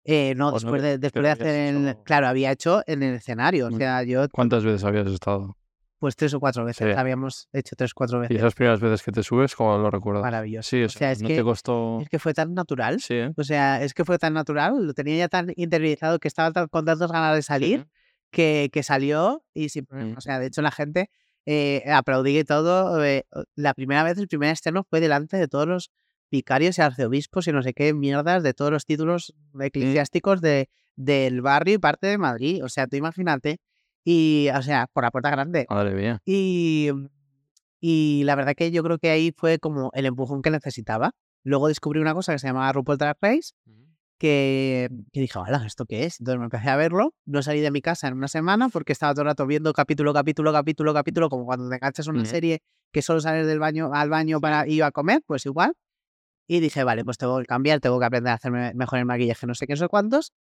Eh, no, ¿O no después de, después de hacer el... hecho- Claro, había hecho en el escenario. O sea, yo ¿Cuántas veces habías estado? Pues tres o cuatro veces. Sí. Habíamos hecho tres o cuatro Y veces. esas primeras veces que te subes, ¿cómo lo recuerdas? Maravilloso. Sí, O o sea, es no que- te costó... Es que fue tan natural. Sí, ¿eh? O sea, es que fue tan natural, lo tenía ya tan interiorizado que estaba tan- con tantas ganas de salir que, que salió y sin problema. Mm. O sea, de hecho la gente eh, aplaudí y todo. eh, la primera vez, el primer estreno fue delante de todos los vicarios y arzobispos y no sé qué mierdas de todos los títulos eclesiásticos de, del barrio y parte de Madrid. O sea, tú imagínate. Y, o sea, por la puerta grande. Madre mía. Y, y la verdad que yo creo que ahí fue como el empujón que necesitaba. Luego descubrí una cosa que se llamaba RuPaul Drag Race, que, que dije, hola, ¿esto qué es? Entonces me empecé a verlo. No salí de mi casa en una semana porque estaba todo el rato viendo capítulo, capítulo, capítulo, capítulo, como cuando te enganchas a una Ujú. serie que solo sales del baño al baño para ir a comer, pues igual. Y dije, vale, pues tengo que cambiar, tengo que aprender a hacerme mejor el maquillaje, no sé qué, no sé cuántos.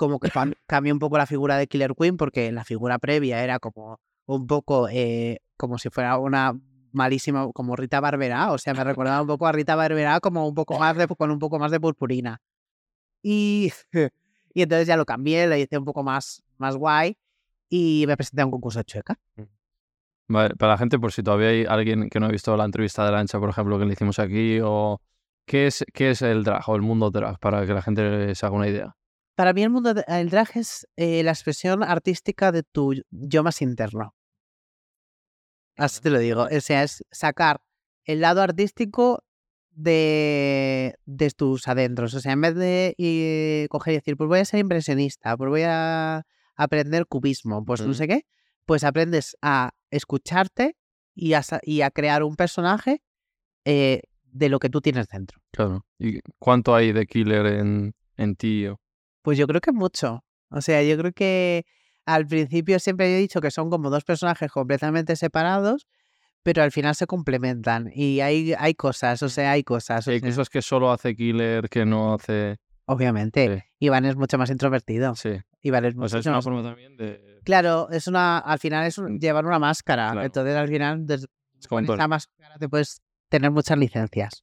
Como que cam- cambié un poco la figura de Killer Queen porque la figura previa era como un poco eh, como si fuera una malísima, como Rita Barberá, o sea, me recordaba un poco a Rita Barberá como un poco más de, con un poco más de purpurina. Y, y entonces ya lo cambié, lo hice un poco más, más guay y me presenté a un concurso de chueca. Vale, para la gente, por si todavía hay alguien que no ha visto la entrevista de Lancha, por ejemplo, que le hicimos aquí, o ¿qué es, qué es el drag o el mundo drag, para que la gente se haga una idea? Para mí el mundo del drag es eh, la expresión artística de tu yo más interno. Así te lo digo. O sea, es sacar el lado artístico de, de tus adentros. O sea, en vez de eh, coger y decir, pues voy a ser impresionista, pues voy a aprender cubismo, pues no sé qué, pues aprendes a escucharte y a, y a crear un personaje eh, de lo que tú tienes dentro. Claro. ¿Y cuánto hay de killer en, en ti? o- Pues yo creo que mucho. O sea, yo creo que al principio siempre he dicho que son como dos personajes completamente separados, pero al final se complementan y hay, hay cosas, o sea, hay cosas. Hay cosas que solo hace killer que no hace. obviamente, Sí. Iván es mucho más introvertido. Sí. Iván es O mucho sea, es una más... forma también de. Claro, es una, al final es un- llevar una máscara. Claro. Entonces al final, desde Es como con todo. esa máscara te puedes tener muchas licencias.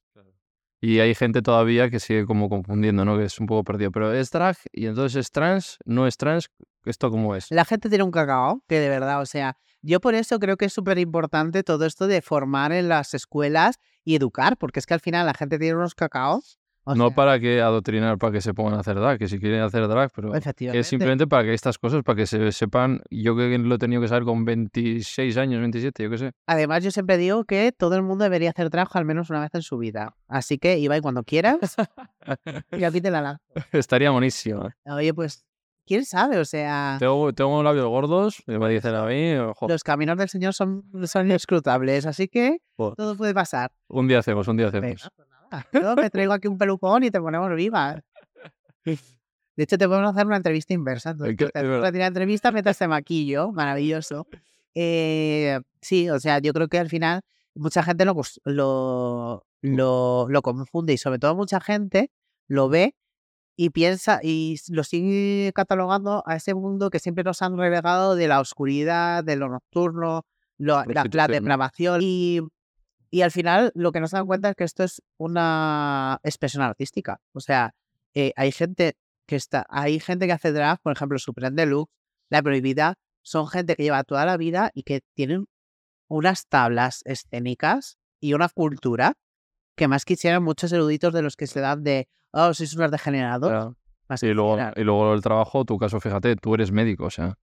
Y hay gente todavía que sigue como confundiendo, ¿no? Que es un poco perdido. Pero es drag y entonces es trans, no es trans. ¿Esto cómo es? La gente tiene un cacao, que de verdad, o sea, yo por eso creo que es súper importante todo esto de formar en las escuelas y educar, porque es que al final la gente tiene unos cacaos. O no sea, para que adoctrinar, para que se pongan a hacer drag, que si quieren hacer drag, pero es simplemente para que estas cosas, para que se sepan. Yo que lo he tenido que saber con 26 años, 27, yo qué sé. Además, yo siempre digo que todo el mundo debería hacer trabajo al menos una vez en su vida. Así que, Ibai, cuando quieras, y aquí te la lanzo. Estaría buenísimo. ¿eh? Oye, pues, ¿quién sabe? O sea, Tengo, tengo labios gordos, me dicen a mí. los caminos del Señor son, son inescrutables, así que joder. todo puede pasar. Un día hacemos, un día hacemos. pues. Yo me traigo aquí un pelucón y te ponemos viva. De hecho, te podemos hacer una entrevista inversa. Entonces, te la entrevista mientras te maquillo. Maravilloso. Eh, sí, o sea, yo creo que al final mucha gente lo, lo, lo, lo confunde y sobre todo mucha gente lo ve y piensa y lo sigue catalogando a ese mundo que siempre nos han relegado de la oscuridad, de lo nocturno, lo- la, la depravación. Y, y al final lo que no se dan cuenta es que esto es una expresión artística. O sea, eh, hay gente que está, hay gente que hace drag, por ejemplo, Supreme Deluxe, La Prohibida, son gente que lleva toda la vida y que tienen unas tablas escénicas y una cultura que más quisieran muchos eruditos de los que se dan de, oh, sois unos degenerados. Claro. Más Y luego, y luego el trabajo, tu caso, fíjate, tú eres médico, o sea.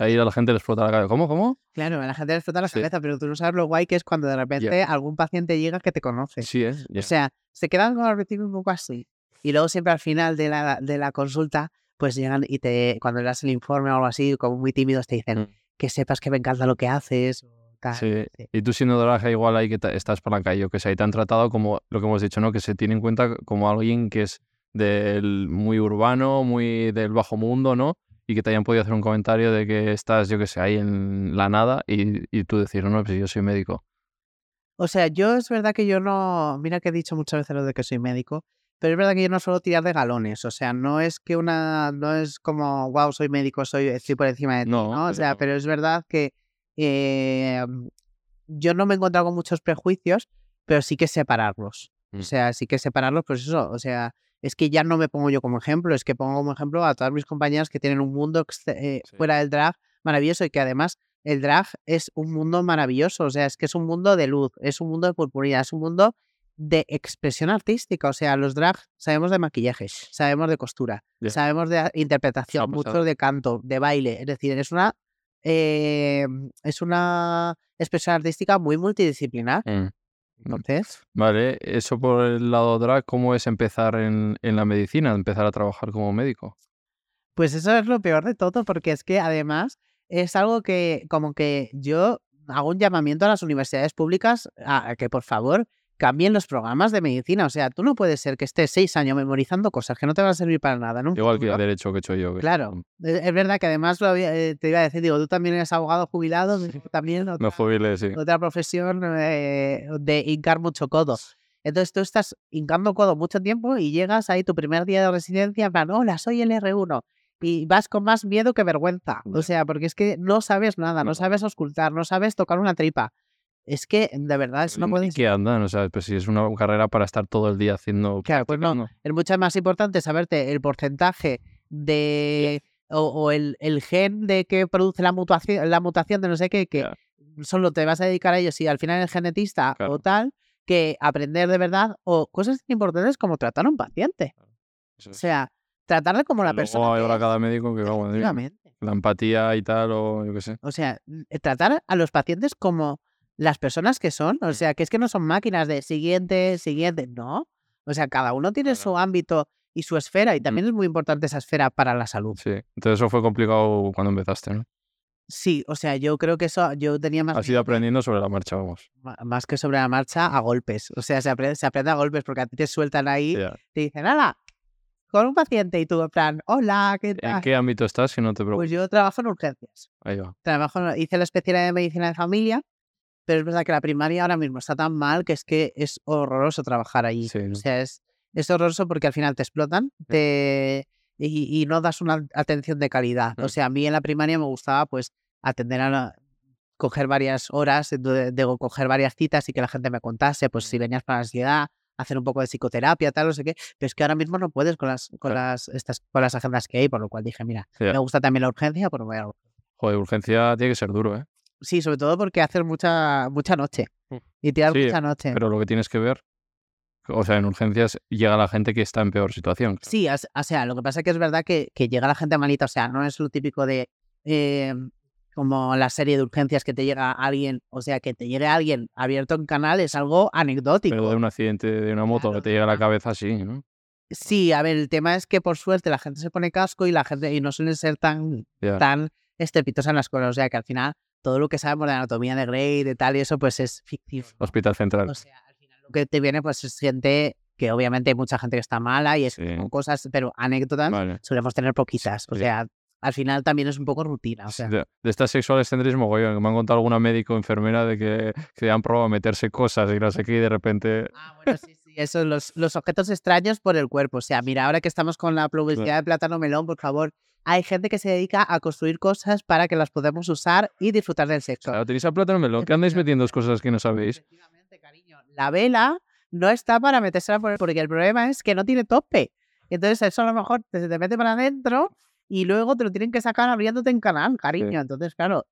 Ahí a la gente le explota la cabeza. ¿Cómo? ¿Cómo? Claro, a la gente le explota la Sí. cabeza, pero tú no sabes lo guay que es cuando de repente algún paciente llega que te conoce. Sí, es. ya. O sea, se quedan con el principio un poco así. Y luego siempre al final de la, de la consulta, pues llegan y te, cuando le das el informe o algo así, como muy tímidos, te dicen Mm. que sepas que me encanta lo que haces. tal, Sí. sí. Y tú siendo drag, igual ahí que estás por la calle, o que sé, ahí te han tratado como lo que hemos dicho, ¿no? Que se tiene en cuenta como alguien que es del muy urbano, muy del bajo mundo, ¿no? Y que te hayan podido hacer un comentario de que estás, yo que sé, ahí en la nada y, y tú decir, no, pues yo soy médico. O sea, yo es verdad que yo no, mira que he dicho muchas veces lo de que soy médico, pero es verdad que yo no suelo tirar de galones, o sea, no es que una, no es como, wow, soy médico, soy, estoy por encima de ti, No, ¿no? O sea, pero- pero es verdad que eh, yo no me he encontrado con muchos prejuicios, pero sí que separarlos. Mm. O sea, sí que separarlos, pues eso, o sea, es que ya no me pongo yo como ejemplo, es que pongo como ejemplo a todas mis compañeras que tienen un mundo eh, Sí. fuera del drag maravilloso y que además el drag es un mundo maravilloso, o sea, es que es un mundo de luz, es un mundo de purpurina, es un mundo de expresión artística. O sea, los drags sabemos de maquillajes, sabemos de costura, sabemos de interpretación, mucho de canto, de baile. Es decir, es una, eh, es una expresión artística muy multidisciplinar. Mm. Entonces, Vale, eso por el lado drag, ¿cómo es empezar en, en la medicina, empezar a trabajar como médico? pues eso es lo peor de todo, porque es que además es algo que como que yo hago un llamamiento a las universidades públicas a, a que por favor cambien los programas de medicina. O sea, tú no puedes ser que estés seis años memorizando cosas que no te van a servir para nada. un Igual que el derecho que he hecho yo. que- Claro, es verdad que además lo había- eh, te iba a decir, digo, tú también eres abogado jubilado, también otra, jubilé, sí. otra profesión eh, de hincar mucho codo. Entonces tú estás hincando codo mucho tiempo y llegas ahí tu primer día de residencia, en plan, hola, soy el R1. Y vas con más miedo que vergüenza. O sea, porque es que no sabes nada, no No. sabes auscultar, no sabes tocar una tripa. Es que, de verdad, eso no puede que andan, o sea, pues si es una carrera para estar todo el día haciendo. Claro, pues no. Es mucho más importante saberte el porcentaje de. O, o el, el gen de que produce la mutación, la mutación de no sé qué, que solo te vas a dedicar a ello si al final eres genetista Claro. o tal, que aprender de verdad o cosas tan importantes como tratar a un paciente. O sea, tratarle como la Luego persona. que ahora cada médico que, vamos, efectivamente. la empatía y tal, o yo qué sé. O sea, tratar a los pacientes como las personas que son. Mm. O sea, que es que no son máquinas de siguiente, siguiente. No. O sea, cada uno tiene Claro. su ámbito y su esfera. Y también es muy importante esa esfera para la salud. Sí. Entonces eso fue complicado cuando empezaste, ¿no? Sí, o sea, yo creo que eso, yo tenía más, Has ido aprendiendo sobre la marcha, vamos. más que sobre la marcha a golpes. O sea, se aprende, se aprende a golpes porque a ti te sueltan ahí, te dicen, ¡hala! Con un paciente y tú en plan, hola, ¿qué ¿En tal? qué ámbito estás? Si no te Pues preocupes. yo trabajo en urgencias. Ahí va. Trabajo, en- hice la especialidad de medicina de familia, pero es verdad que la primaria ahora mismo está tan mal que es que es horroroso trabajar allí. Sí, O sea, es, es horroroso porque al final te explotan te, y, y no das una atención de calidad. O sea, a mí en la primaria me gustaba pues atender a la- coger varias horas, de, de coger varias citas y que la gente me contase, pues si venías para ansiedad, hacer un poco de psicoterapia, tal, no sé qué, pero es que ahora mismo no puedes con las, con Claro. las, estas, con las agendas que hay, por lo cual dije, mira, me gusta también la urgencia, pues me voy a la. Joder, urgencia tiene que ser duro, ¿eh? Sí, sobre todo porque haces mucha, mucha noche. Mm. Y tiras Sí, mucha noche. Pero lo que tienes que ver, o sea, en urgencias llega la gente que está en peor situación. Sí, o sea, lo que pasa es que es verdad que, que llega la gente malita, o sea, no es lo típico de eh, como la serie de urgencias que te llega alguien, o sea, que te llegue alguien abierto en canal es algo anecdótico. Pero de un accidente de una moto Claro, que te llega a la cabeza, sí, ¿no? Sí, a ver, el tema es que por suerte la gente se pone casco y la gente y no suelen ser tan, Ya. tan estrepitosas en las cosas, o sea, que al final todo lo que sabemos de anatomía de Grey, de tal y eso, pues es ficticio. ¿no? Hospital Central. O sea, al final lo que te viene, pues es gente que obviamente hay mucha gente que está mala y es Sí. cosas, pero anécdotas Vale. solemos tener poquitas. O Sí. sea, al final también es un poco rutina. O sea, de, de estas sexuales tendréis mogollón. que Me han contado alguna médico o enfermera de que, que han probado a meterse cosas y no sé qué, y de repente. Ah, bueno, sí, eso, los, los objetos extraños por el cuerpo. O sea, mira, ahora que estamos con la publicidad de plátano melón, por favor, hay gente que se dedica a construir cosas para que las podamos usar y disfrutar del sexo. Claro, tenéis a plátano melón. ¿Qué andáis metiendo cosas que no sabéis? Efectivamente, cariño. La vela no está para metérsela por el, porque el problema es que no tiene tope. Entonces, eso a lo mejor se te mete para adentro y luego te lo tienen que sacar abriéndote en canal, cariño. Entonces, claro,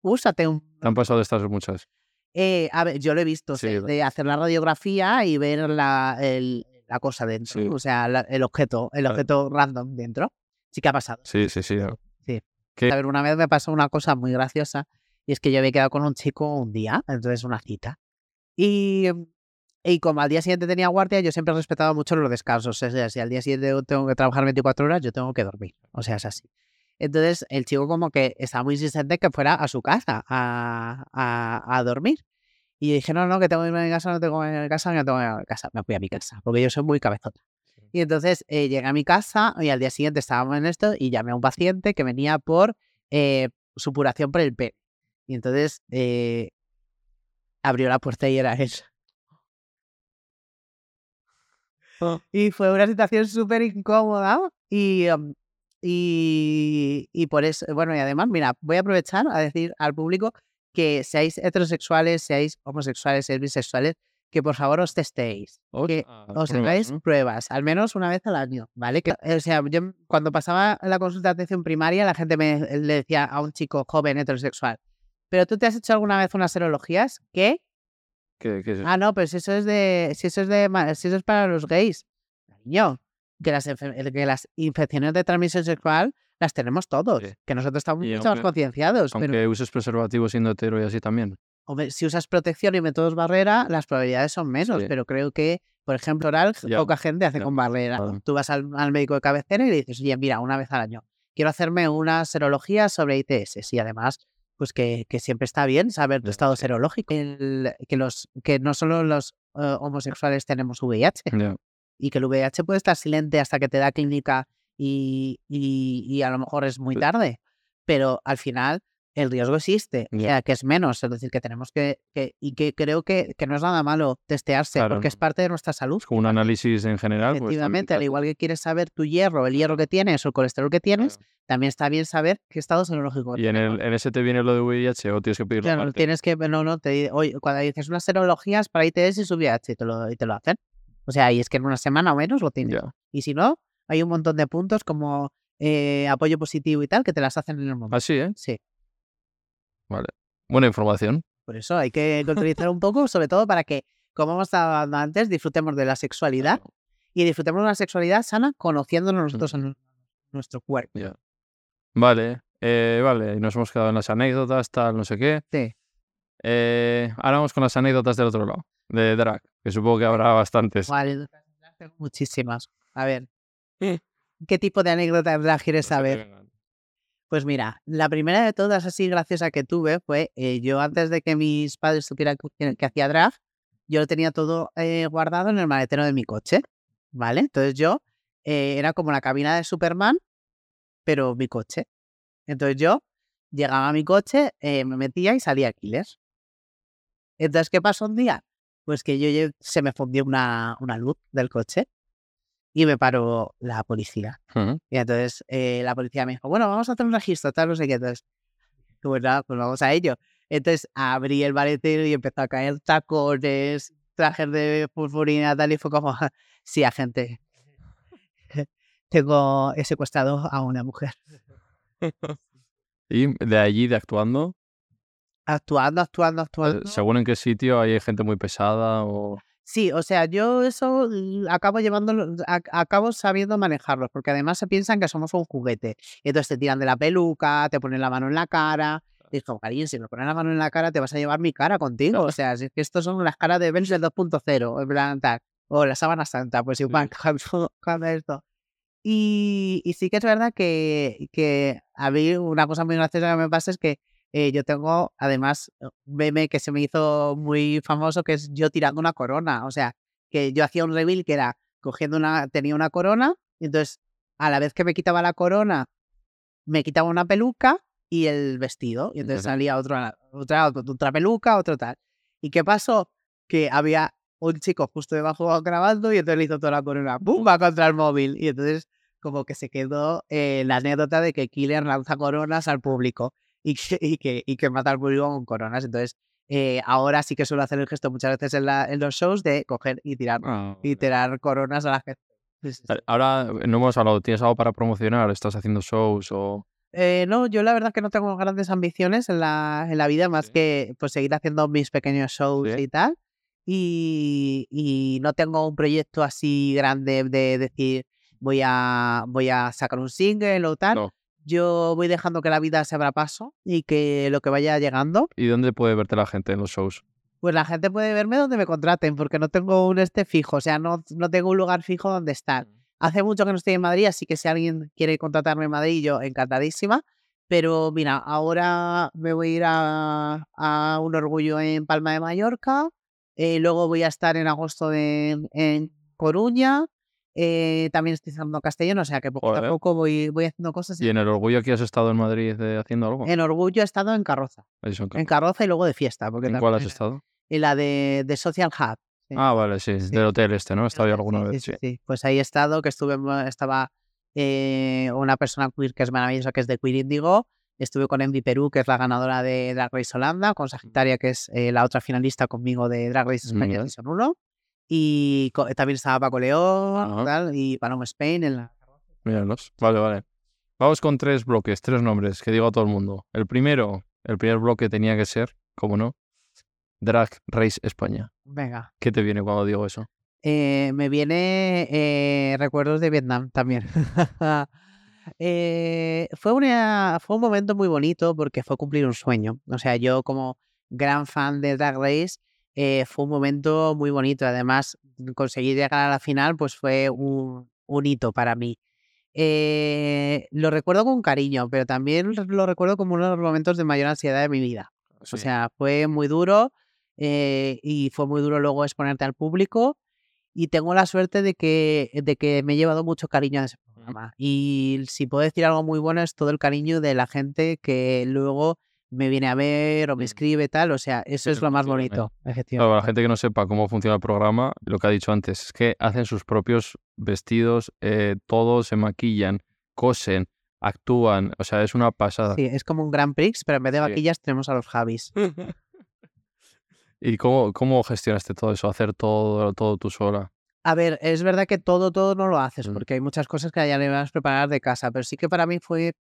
úsate un. Te han pasado estas muchas. Eh, a ver, yo lo he visto, Sí, de- hacer la radiografía y ver la, el- la cosa dentro, Sí. o sea, la- el objeto, el objeto random dentro. Sí que ha pasado. Sí, sí, sí. ¿Qué? A ver, una vez me pasó una cosa muy graciosa y es que yo había quedado con un chico un día, entonces una cita. Y, y como al día siguiente tenía guardia, yo siempre he respetado mucho los descansos. O sea, si al día siguiente tengo que trabajar 24 horas, yo tengo que dormir. O sea, es así. Entonces el chico como que estaba muy insistente que fuera a su casa a, a, a dormir. Y dije, no, no, que tengo que irme a mi casa, no tengo que irme a mi casa, no tengo que irme a mi casa. Me fui a mi casa, porque yo soy muy cabezota. Y entonces eh, llegué a mi casa y al día siguiente estábamos en esto y llamé a un paciente que venía por eh, supuración por el pene. Y entonces eh, abrió la puerta y era él. Y fue una situación súper incómoda y, um, y, y por eso, bueno, y además, mira, voy a aprovechar a decir al público que seáis heterosexuales, seáis homosexuales, seáis bisexuales, que por favor os testéis. Que os pruebas, hagáis pruebas, al menos una vez al año, ¿vale? Que, o sea, yo cuando pasaba la consulta de atención primaria, la gente me le decía a un chico joven heterosexual, ¿pero tú te has hecho alguna vez unas serologías? ¿Qué? ¿Qué, qué es eso? Ah, no, pero si eso es de. Si eso es de. Si eso es para los gays. Cariño, que las, que las infecciones de transmisión sexual las tenemos todos. Sí. Que nosotros estamos Y mucho más aunque- concienciados. Aunque Pero uses preservativo siendo hetero y así también. hombre, si usas protección y métodos barrera, las probabilidades son menos. Sí. Pero creo que, por ejemplo, oral, Ya, poca gente hace con barrera. Tú vas al, al médico de cabecera y le dices, oye, mira, una vez al año, quiero hacerme una serología sobre ITS. Y además, pues que, que siempre está bien saber tu estado serológico. El- que, los, que no solo los eh, homosexuales tenemos VIH. Y que el VIH puede estar silente hasta que te da clínica y, y- y a lo mejor es muy tarde, pero al final el riesgo existe, o sea, que es menos, es decir, que tenemos que, que- y que creo que, que no es nada malo testearse, Claro, porque es parte de nuestra salud. Es como un análisis en general. Pues, Efectivamente, al te- igual que quieres saber tu hierro, el hierro que tienes o el colesterol que tienes, Claro. también está bien saber qué estado serológico Y en, el, en ese te viene lo de VIH o tienes que pedirlo Claro, aparte. tienes que, no, no, te, oye, cuando dices unas serologías para ITS y su VIH y te lo, y te lo hacen. O sea, y es que en una semana o menos lo tienes. Y si no, hay un montón de puntos como eh, apoyo positivo y tal que te las hacen en el momento. Así, ¿eh? Sí, Buena información. por eso hay que utilizar un poco, sobre todo para que, como hemos estado hablando antes, disfrutemos de la sexualidad y disfrutemos de una sexualidad sana conociéndonos nosotros en nuestro cuerpo. Ya. Vale, eh, vale. Y nos hemos quedado en las anécdotas, tal, no sé qué. Sí. Eh, ahora vamos con las anécdotas del otro lado, de drag, que supongo que habrá bastantes. Vale, muchísimas. A ver, ¿qué tipo de anécdota de drag quieres te saber? Pues mira, la primera de todas así graciosa que tuve fue eh, yo antes de que mis padres supieran que, que hacía drag, yo lo tenía todo eh, guardado en el maletero de mi coche, ¿vale? Entonces yo eh, era como la cabina de Superman, pero mi coche. Entonces yo llegaba a mi coche, eh, me metía y salía killer. Entonces, ¿qué pasó un día? Pues que yo se me fundió una, una luz del coche y me paró la policía. Ujú. Y entonces eh, la policía me dijo, bueno, vamos a hacer un registro, tal, no sé qué. Entonces, pues nada, pues vamos a ello. Entonces abrí el maletero y empezó a caer tacones, trajes de purpurina, tal, y fue como, sí, agente, tengo he secuestrado a una mujer. Y de allí, de actuando, Actuando, actuando, eh, actuando. según en qué sitio hay gente muy pesada o... Sí, o sea, yo eso acabo llevándolo, ac- acabo sabiendo manejarlos, porque además se piensan que somos un juguete. Y entonces te tiran de la peluca, te ponen la mano en la cara. Y digo, cariño, si me pones la mano en la cara, te vas a llevar mi cara contigo. O sea, si es que estos son las caras de Benz del 2.0, en plan tal. O la sábana santa, pues igual, cuando esto. Y, y sí que es verdad que, que a mí una cosa muy graciosa que me pasa es que eh, yo tengo, además, un meme que se me hizo muy famoso, que es yo tirando una corona. O sea, que yo hacía un reveal que era cogiendo una, tenía una corona, y entonces a la vez que me quitaba la corona, me quitaba una peluca y el vestido. Y entonces salía otra, otra, otra peluca, otro tal. ¿Y qué pasó? Que había un chico justo debajo grabando y entonces le hizo toda la corona, ¡pum! va contra el móvil. Y entonces como que se quedó eh, la anécdota de que Killer lanza coronas al público y que, y que, y que mata al público con coronas. Entonces, eh, ahora sí que suelo hacer el gesto muchas veces en, la- en los shows de coger y tirar, Ah, y tirar coronas a la gente. Ahora eh, no hemos hablado, ¿tienes algo para promocionar? ¿Estás haciendo shows o...? Eh, no, yo la verdad que no tengo grandes ambiciones en la, en la vida, más Sí. que pues seguir haciendo mis pequeños shows Sí. y tal. Y, y no tengo un proyecto así grande de decir voy a, voy a sacar un single o tal. No. Yo voy dejando que la vida se abra paso y que lo que vaya llegando, ¿Y dónde puede verte la gente en los shows? pues la gente puede verme donde me contraten, porque no tengo un este fijo, o sea, no, no tengo un lugar fijo donde estar. Hace mucho que no estoy en Madrid, así que si alguien quiere contratarme en Madrid, yo encantadísima. Pero mira, ahora me voy a ir a, a un orgullo en Palma de Mallorca. eh, luego voy a estar en agosto en Coruña. Eh, también estoy haciendo Castellón, o sea que poco a poco voy, voy haciendo cosas. ¿Y en el orgullo aquí has estado en Madrid eh, haciendo algo? En orgullo he estado en carroza. Eso, En carroza y luego de fiesta. Porque ¿En cuál has estado? En la de, de Social Hub. sí. Ah, vale, sí, Sí. del hotel este, ¿no? He estado yo alguna sí, vez, sí. Pues ahí he estado, que estuve, estaba eh, una persona queer que es maravillosa, que es de Queer Indigo. Estuve con Envy Perú, que es la ganadora de Drag Race Holanda, con Sagitaria, que es la otra finalista conmigo de Drag Race España Vale. Season 1. Y co- también estaba Paco León tal, y Paloma Spain en la... Míralos. Vale, vale. Vamos con tres bloques, tres nombres que digo a todo el mundo. El primero, el primer bloque tenía que ser, como no, Drag Race España. Venga. ¿Qué te viene cuando digo eso? Eh, me viene eh, recuerdos de Vietnam también. Eh, fue, una, fue un momento muy bonito porque fue cumplir un sueño. O sea, yo como gran fan de Drag Race, eh, fue un momento muy bonito. Además, conseguir llegar a la final pues fue un, un hito para mí. Eh, lo recuerdo con cariño, pero también lo recuerdo como uno de los momentos de mayor ansiedad de mi vida. O sea, fue muy duro eh, y fue muy duro luego exponerte al público y tengo la suerte de que, de que me he llevado mucho cariño a ese programa. Y si puedo decir algo muy bueno es todo el cariño de la gente que luego me viene a ver o me Mm. escribe tal. O sea, eso es lo más Efectivamente. bonito, Claro, para la gente que no sepa cómo funciona el programa, lo que ha dicho antes es que hacen sus propios vestidos, eh, todos se maquillan, cosen, actúan, o sea, es una pasada. Sí, es como un Grand Prix, pero en vez de Sí. vaquillas tenemos a los Javis. ¿Y cómo, cómo gestionaste todo eso? Hacer todo, todo tú sola. A ver, es verdad que todo, todo no lo haces, Mm. porque hay muchas cosas que ya le vas a preparar de casa, pero sí que para mí fue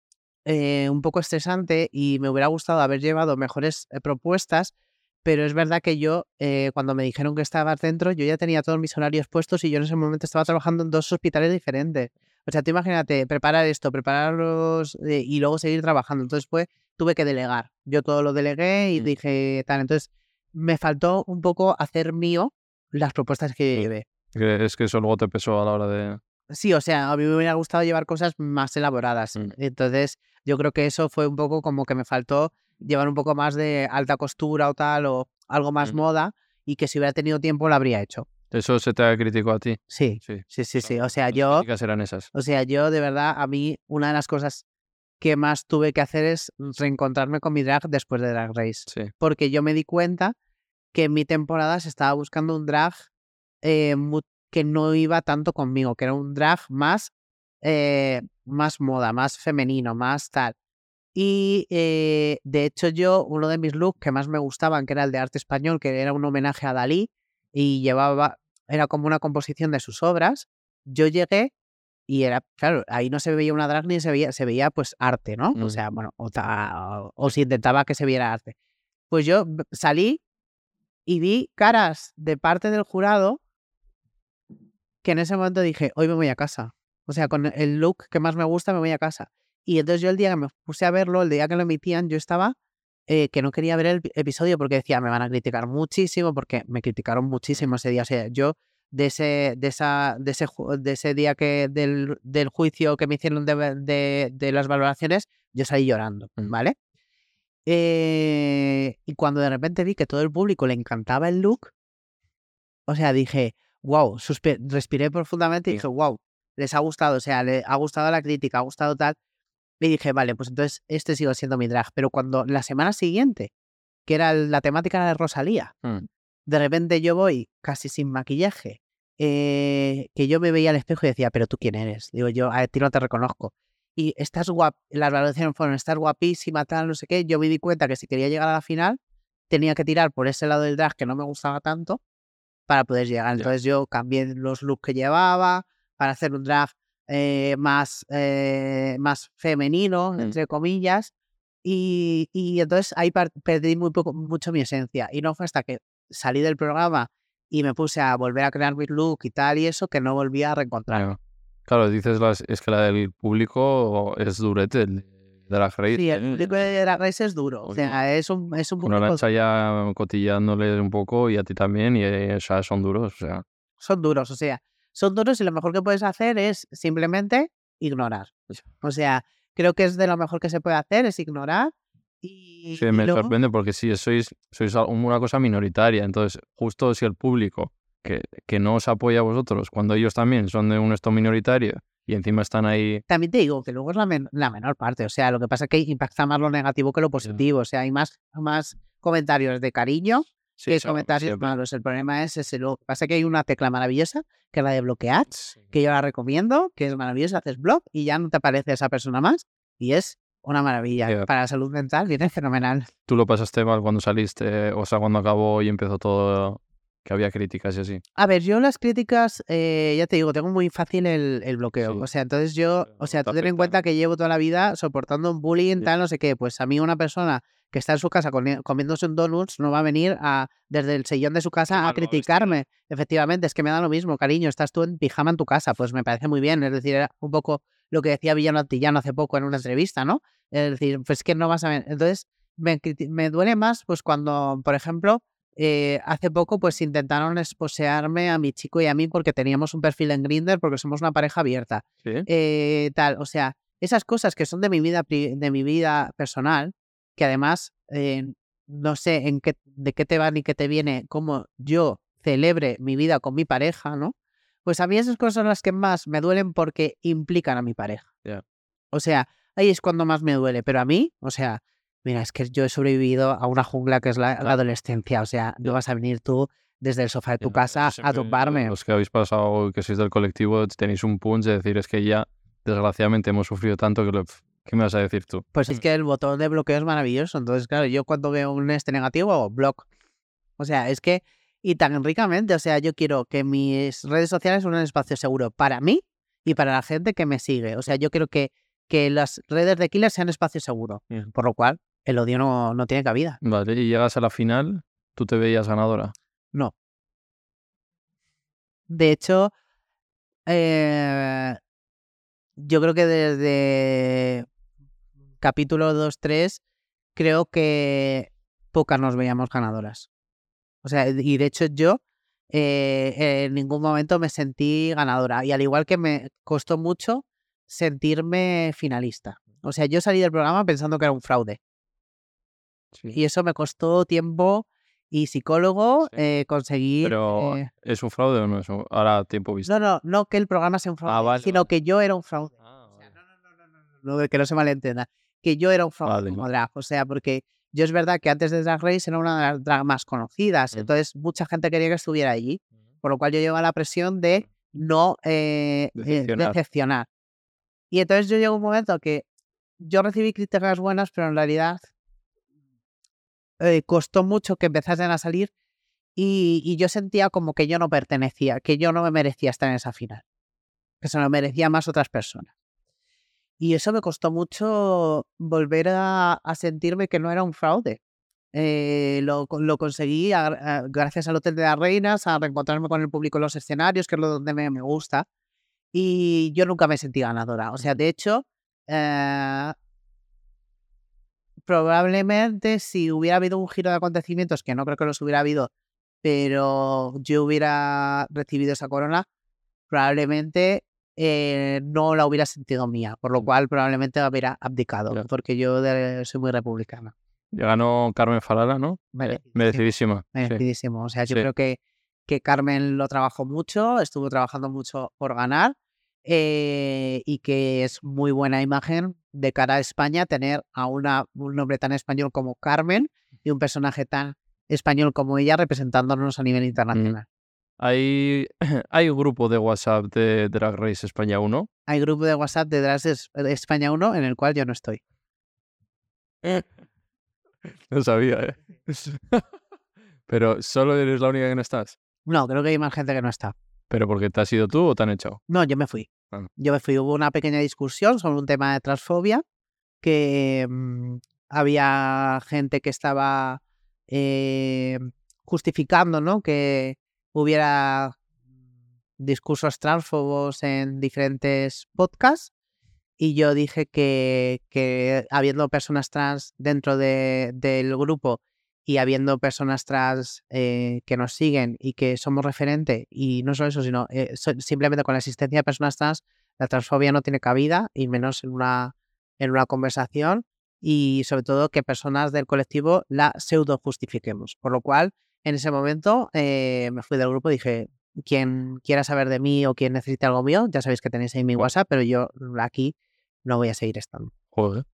eh, un poco estresante y me hubiera gustado haber llevado mejores eh, propuestas, pero es verdad que yo, eh, cuando me dijeron que estabas dentro, yo ya tenía todos mis horarios puestos y yo en ese momento estaba trabajando en dos hospitales diferentes. O sea, tú imagínate, preparar esto, prepararlos y luego seguir trabajando. Entonces, pues, tuve que delegar. Yo todo lo delegué y Mm. dije tal. Entonces, me faltó un poco hacer mío las propuestas que Sí. llevé. Que Es que eso luego te pesó a la hora de... Sí, o sea, a mí me hubiera gustado llevar cosas más elaboradas. Mm. Entonces, yo creo que eso fue un poco como que me faltó llevar un poco más de alta costura o tal, o algo más Mm. moda, y que si hubiera tenido tiempo lo habría hecho. ¿Eso se te ha criticado a ti? Sí, Sí. sí, sí, O sea, las yo, críticas eran esas. o sea, yo de verdad, a mí una de las cosas que más tuve que hacer es reencontrarme con mi drag después de Drag Race. Sí. Porque yo me di cuenta que en mi temporada se estaba buscando un drag eh, mu- que no iba tanto conmigo, que era un drag más, eh, más moda, más femenino, más tal. Y eh, de hecho yo, uno de mis looks que más me gustaban, que era el de arte español, que era un homenaje a Dalí, y llevaba, era como una composición de sus obras, yo llegué y era, claro, ahí no se veía una drag ni se veía, se veía pues arte, ¿no? O Mm. sea, bueno, o, ta- o- o se intentaba que se viera arte. Pues yo salí y vi caras de parte del jurado que en ese momento dije, hoy me voy a casa. O sea, con el look que más me gusta me voy a casa. Y entonces yo el día que me puse a verlo, el día que lo emitían, yo estaba eh, que no quería ver el pi- episodio porque decía, me van a criticar muchísimo, porque me criticaron muchísimo ese día. O sea, yo de ese, de esa, de ese, de ese día que del, del juicio que me hicieron de, de, de las valoraciones, yo salí llorando, Mm. ¿vale? Eh, y cuando de repente vi que todo el público le encantaba el look, o sea, dije, wow, respiré profundamente y dije, wow, les ha gustado, o sea, le ha gustado la crítica, ha gustado tal. Y dije, vale, pues entonces este sigue siendo mi drag. Pero cuando la semana siguiente, que era la temática de Rosalía, Mm. de repente yo voy casi sin maquillaje, eh, que yo me veía al espejo y decía, pero tú quién eres? Digo yo, a ti no te reconozco. Y estás guap, las valoraciones fueron, estás guapísima, tal, no sé qué. Yo me di cuenta que si quería llegar a la final, tenía que tirar por ese lado del drag que no me gustaba tanto para poder llegar. Entonces yo cambié los looks que llevaba para hacer un drag eh, más, eh, más femenino, Mm. entre comillas. Y, y entonces ahí perdí muy poco, mucho mi esencia. Y no fue hasta que salí del programa y me puse a volver a crear mi look y tal y eso que no volví a reencontrar. Claro, Claro, dices las, es que la del público es durete, de la Race. Sí, el ¿eh? público de Drag Race es duro. O Oye, sea, es un, es un público... Arancha ya cotillándoles un poco y a ti también, y eh, o sea, son duros. O sea, Son duros, o sea, son duros y lo mejor que puedes hacer es simplemente ignorar. O sea, creo que es de lo mejor que se puede hacer, es ignorar y, sí, y me luego- sorprende porque sí, sois, sois una cosa minoritaria. Entonces, justo si el público que, que no os apoya a vosotros, cuando ellos también son de un esto minoritario y encima están ahí. También te digo que luego es la, men- la menor parte, o sea, lo que pasa es que impacta más lo negativo que lo positivo, o sea, hay más, más comentarios de cariño Sí, que comentarios siempre. malos. El problema es ese. Lo que pasa es que hay una tecla maravillosa, que es la de bloquear, que yo la recomiendo, que es maravillosa, haces blog y ya no te aparece esa persona más y es una maravilla. Para la salud mental viene fenomenal. Tú lo pasaste mal cuando saliste, o sea, cuando acabó y empezó todo, que había críticas y así. A ver, yo las críticas, eh, ya te digo, tengo muy fácil el, el bloqueo. Sí. O sea, entonces yo, o sea, tú ten en cuenta que llevo toda la vida soportando un bullying, tal, no sé qué. Pues a mí una persona que está en su casa comi- comiéndose un donuts no va a venir a, desde el sillón de su casa a criticarme. Efectivamente, es que me da lo mismo, cariño, estás tú en pijama en tu casa, pues me parece muy bien. Es decir, era un poco lo que decía Villano Antillano hace poco en una entrevista, ¿no? Es decir, pues que no vas a. Entonces, me, me duele más, pues cuando, por ejemplo, eh, hace poco, pues intentaron esposearme a mi chico y a mí porque teníamos un perfil en Grindr, porque somos una pareja abierta Sí. eh, tal, o sea, esas cosas que son de mi vida, de mi vida personal, que además eh, no sé en qué, de qué te va ni qué te viene, cómo yo celebre mi vida con mi pareja, ¿no? Pues a mí esas cosas son las que más me duelen porque implican a mi pareja. O sea, ahí es cuando más me duele, pero a mí, o sea, mira, es que yo he sobrevivido a una jungla que es la, la adolescencia, o sea, no vas a venir tú desde el sofá de tu casa a tumbarme. Los que habéis pasado, que sois del colectivo, tenéis un punch de decir, es que ya, desgraciadamente, hemos sufrido tanto que lo- ¿Qué me vas a decir tú? Pues es que el botón de bloqueo es maravilloso. Entonces, claro, yo cuando veo un este negativo, block. O sea, es que, y tan ricamente, o sea, yo quiero que mis redes sociales sean un espacio seguro para mí y para la gente que me sigue. O sea, yo quiero que, que las redes de Killer sean espacio seguro. Por lo cual, el odio no, no tiene cabida. Vale, y llegas a la final, tú te veías ganadora. No. De hecho, eh, yo creo que desde capítulo 2-3, creo que pocas nos veíamos ganadoras. O sea, y de hecho yo eh, en ningún momento me sentí ganadora. Y al igual que me costó mucho sentirme finalista. O sea, yo salí del programa pensando que era un fraude. Y eso me costó tiempo y psicólogo Sí. eh, conseguir... Pero, eh, ¿es un fraude o no es un... Ahora tiempo visto. no, no, no que el programa sea un fraude, vale, sino vale. que yo era un fraude. Ah, O sea, vale. no, no, no, no, no, no, no, que no se malentienda. Que yo era un fraude como drag. O sea, porque yo es verdad que antes de Drag Race era una de las drag más conocidas. Mm. Entonces, mucha gente quería que estuviera allí. Por lo cual yo llevaba la presión de no eh, eh, Decepcionar. decepcionar. Y entonces yo llegó un momento que yo recibí críticas buenas, pero en realidad eh, costó mucho que empezasen a salir y, yo sentía como que yo no pertenecía, que yo no me merecía estar en esa final, que se lo merecía más otras personas. Y eso me costó mucho volver a, sentirme que no era un fraude. Eh, lo, lo conseguí gracias al Hotel de las Reinas, a reencontrarme con el público en los escenarios, que es lo donde me, me gusta. Y yo nunca me sentí ganadora. O sea, de hecho, eh, probablemente si hubiera habido un giro de acontecimientos, que no creo que los hubiera habido, pero yo hubiera recibido esa corona, probablemente eh, no la hubiera sentido mía, por lo cual probablemente hubiera abdicado, Ya. porque yo de- soy muy republicana. Ya ganó Carmen Farala, ¿no? Merecidísimo. Merecidísima. sí. Merecidísimo. O sea, yo Sí. creo que, que Carmen lo trabajó mucho, estuvo trabajando mucho por ganar eh, y que es muy buena imagen de cara a España tener a una, un nombre tan español como Carmen y un personaje tan español como ella representándonos a nivel internacional. Hay, hay un grupo de WhatsApp de Drag Race España 1. Hay grupo de WhatsApp de Drag Race España 1 en el cual yo no estoy. No sabía, ¿eh? Pero solo eres la única que no estás. No, creo que hay más gente que no está. ¿Pero porque te has ido tú o te han echado? No, yo me fui. Yo me fui. Hubo una pequeña discusión sobre un tema de transfobia que mm, había gente que estaba eh, justificando ¿no? que hubiera discursos transfobos en diferentes podcasts y yo dije que, que habiendo personas trans dentro de- del grupo y habiendo personas trans eh, que nos siguen y que somos referente, y no solo eso, sino eh, so- simplemente con la existencia de personas trans, la transfobia no tiene cabida, y menos en una, en una conversación, y sobre todo que personas del colectivo la pseudo justifiquemos. Por lo cual, en ese momento eh, me fui del grupo y dije, quien quiera saber de mí o quien necesite algo mío, ya sabéis que tenéis ahí mi WhatsApp, pero yo aquí no voy a seguir estando. Joder.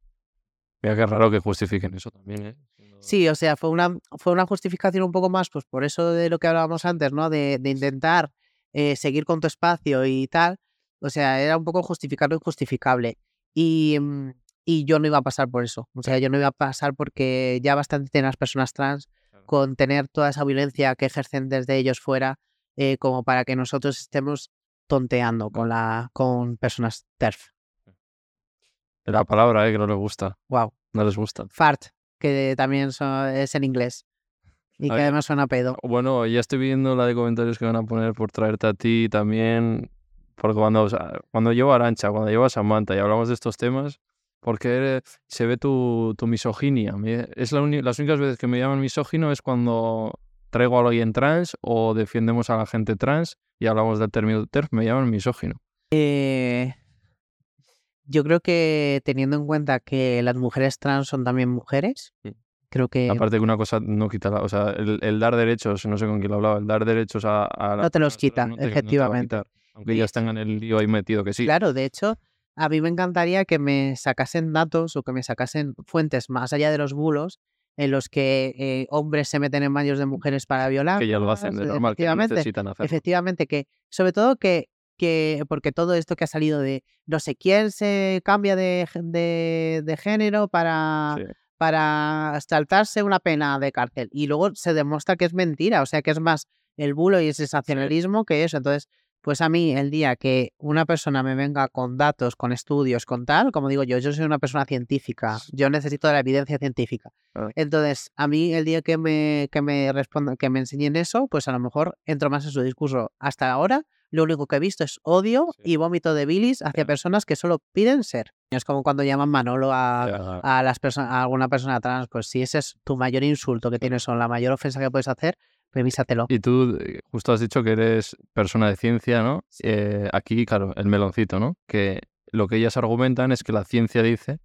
Mira qué raro que justifiquen eso también, ¿eh? Sí, o sea, fue una, fue una justificación un poco más, pues por eso de lo que hablábamos antes, ¿no? De, de intentar eh, seguir con tu espacio y tal. O sea, era un poco justificar lo injustificable. Y, mm, y yo no iba a pasar por eso. O sea, yo no iba a pasar porque ya bastante tienen las personas trans con tener toda esa violencia que ejercen desde ellos fuera, eh, como para que nosotros estemos tonteando con, la, con personas TERF. La palabra, ¿eh? Que no les gusta. Wow. No les gusta. Fart. Que también son- es en inglés. Y que además suena pedo. Bueno, ya estoy viendo la de comentarios que van a poner por traerte a ti también. Porque cuando, o sea, cuando llevo a Arancha, cuando llevo a Samantha y hablamos de estos temas, porque se ve tu, tu misoginia. Es la las únicas veces que me llaman misógino es cuando traigo a alguien trans o defiendemos a la gente trans y hablamos del término TERF, me llaman misógino. Eh, yo creo que teniendo en cuenta que las mujeres trans son también mujeres, Mm. creo que Aparte que una cosa no quita la... O sea, el, el dar derechos, no sé con quién lo hablaba, el dar derechos a, No te los quita, no te- no te va a efectivamente. quitar, aunque Y ya es- están en el lío ahí metido que sí. Claro, de hecho, a mí me encantaría que me sacasen datos o que me sacasen fuentes más allá de los bulos en los que eh, hombres se meten en baños de mujeres para violar. que ya lo hacen de normal, que necesitan hacerlo. efectivamente, que sobre todo que, que porque todo esto que ha salido de no sé quién se cambia de, de, de género para, Sí. para saltarse una pena de cárcel y luego se demuestra que es mentira, o sea que es más el bulo y el sensacionalismo que eso. Entonces, pues a mí el día que una persona me venga con datos, con estudios, con tal, como digo yo, yo soy una persona científica, yo necesito la evidencia científica. Entonces, a mí el día que me, que me respondan, que me enseñen eso, pues a lo mejor entro más en su discurso. Hasta ahora, lo único que he visto es odio Sí. y vómito de bilis hacia personas que solo piden ser. Es como cuando llaman Manolo a, a las personas, a alguna persona trans, pues si ese es tu mayor insulto que tienes o la mayor ofensa que puedes hacer, revísatelo. Y tú eh, justo has dicho que eres persona de ciencia, ¿no? Sí. Eh, aquí, claro, el meloncito, ¿no? Que lo que ellas argumentan es que la ciencia dice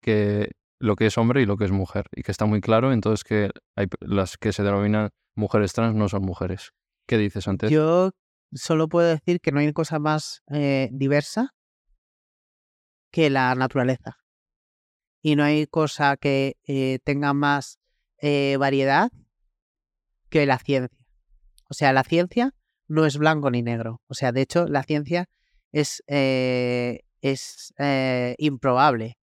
que lo que es hombre y lo que es mujer, y que está muy claro, entonces que hay, las que se denominan mujeres trans no son mujeres. ¿Qué dices antes? Yo solo puedo decir que no hay cosa más eh, diversa que la naturaleza. Y no hay cosa que eh, tenga más eh, variedad que la ciencia. O sea, la ciencia no es blanco ni negro. O sea, de hecho, la ciencia es, es improbable.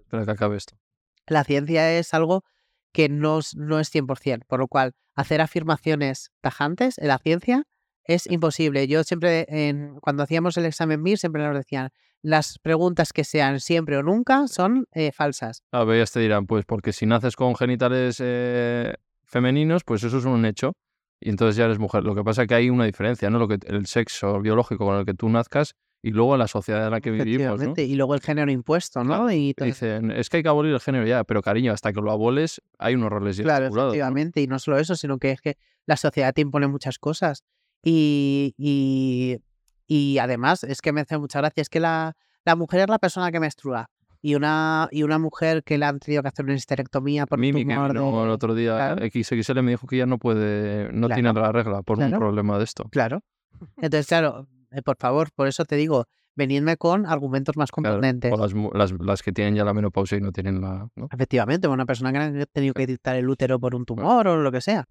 Espera que acabe esto. La ciencia es algo que no, es- no es 100%, por lo cual hacer afirmaciones tajantes en la ciencia es imposible. Yo siempre, en- cuando hacíamos el examen MIR, siempre nos decían, las preguntas que sean siempre o nunca son eh, falsas. A ver, ellas te dirán, pues porque si naces con genitales eh, femeninos, pues eso es un hecho. Y entonces ya eres mujer. Lo que pasa es que hay una diferencia, ¿no? Lo que, el sexo biológico con el que tú nazcas y luego la sociedad en la que vivimos, ¿no? Efectivamente, Y luego el género impuesto, ¿no? Claro, Y Dicen, es que hay que abolir el género ya, pero cariño, hasta que lo aboles hay unos roles Claro, estipulados, ¿no? efectivamente. Y no solo eso, sino que es que la sociedad te impone muchas cosas. Y, y, y además, es que me hace mucha gracia, es que la, la mujer es la persona que menstrua. Y una, y una mujer que le han tenido que hacer una histerectomía por un Mimi, que vino el otro día claro. XXL me dijo que ya no puede, no tiene Claro, la regla por un claro. problema de esto. Claro. Entonces, claro, eh, por favor, por eso te digo, venidme con argumentos más Claro, contundentes. o las, mu- las, las que tienen ya la menopausia y no tienen la... ¿no? Efectivamente, una persona que ha tenido que dictar el útero por un tumor o lo que sea.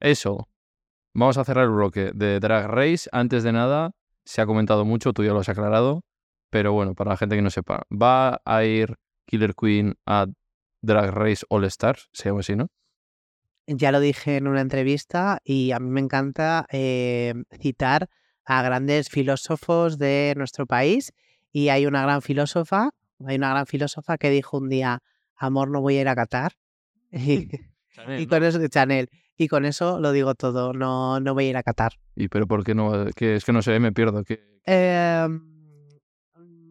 Eso. Vamos a cerrar el bloque de Drag Race. Antes de nada, se ha comentado mucho, tú ya lo has aclarado, pero bueno, para la gente que no sepa, va a ir Killer Queen a Drag Race All Stars, se llama así, ¿no? Ya lo dije en una entrevista y a mí me encanta eh, citar a grandes filósofos de nuestro país y hay una gran filósofa, hay una gran filósofa que dijo un día, amor, no voy a ir a Qatar. Y, y con eso, Chanel, y con eso lo digo todo, no, no voy a ir a Qatar. ¿Y pero por qué no? Que es que no sé, me pierdo. Que... Em,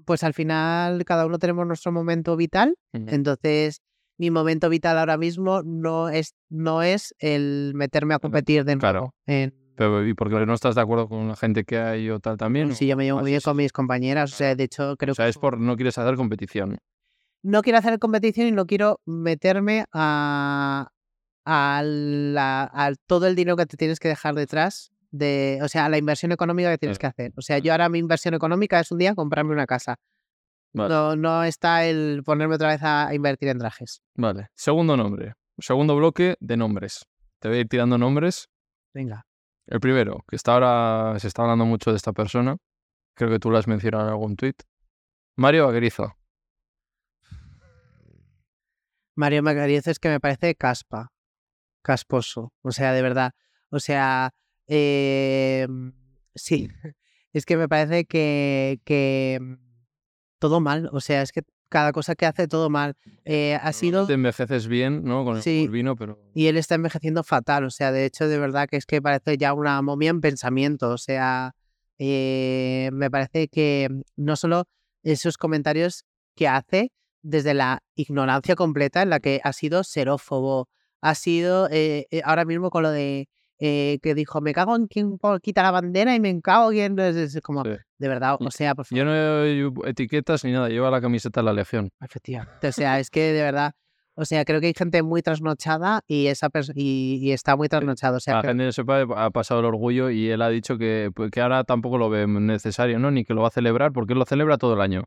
pues al final cada uno tenemos nuestro momento vital, entonces mi momento vital ahora mismo no es, no es el meterme a competir de claro. nuevo en, Pero, ¿Y por qué no estás de acuerdo con la gente que hay o tal también? Sí, yo me llevo muy bien con mis compañeras. O sea, de hecho, creo O sea, que es por no quieres hacer competición. no quiero hacer competición y no quiero meterme a, a, la- a todo el dinero que te tienes que dejar detrás. De, o sea, a la inversión económica que tienes Claro. que hacer. O sea, yo ahora mi inversión económica es un día comprarme una casa. Vale. No, no está el ponerme otra vez a invertir en trajes. Vale. Segundo nombre. Segundo bloque de nombres. Te voy a ir tirando nombres. Venga. El primero, que está ahora, se está hablando mucho de esta persona. Creo que tú lo has mencionado en algún tuit. Mario Vaquerizo. Mario Magariz es que me parece caspa. Casposo. O sea, de verdad. O sea, eh, sí. Es que me parece que, que todo mal. O sea, es que cada cosa que hace todo mal. Eh, ha sido... Te envejeces bien, ¿no? Con el Sí. vino, pero... Y él está envejeciendo fatal, o sea, de hecho, de verdad que es que parece ya una momia en pensamiento, o sea, eh, me parece que no solo esos comentarios que hace desde la ignorancia completa en la que ha sido serófobo, ha sido eh, eh, ahora mismo con lo de eh, que dijo, me cago en quien quita la bandera y me cago en... Es, es como, Sí. de verdad, o sea, por favor. Yo no llevo etiquetas ni nada, lleva la camiseta de la Legión. Efectivamente. O sea, es que de verdad, o sea, creo que hay gente muy trasnochada y esa y, y está muy trasnochado. O sea, la gente sepa, ha pasado el orgullo y él ha dicho que, pues, que ahora tampoco lo ve necesario, ¿no? Ni que lo va a celebrar, porque él lo celebra todo el año.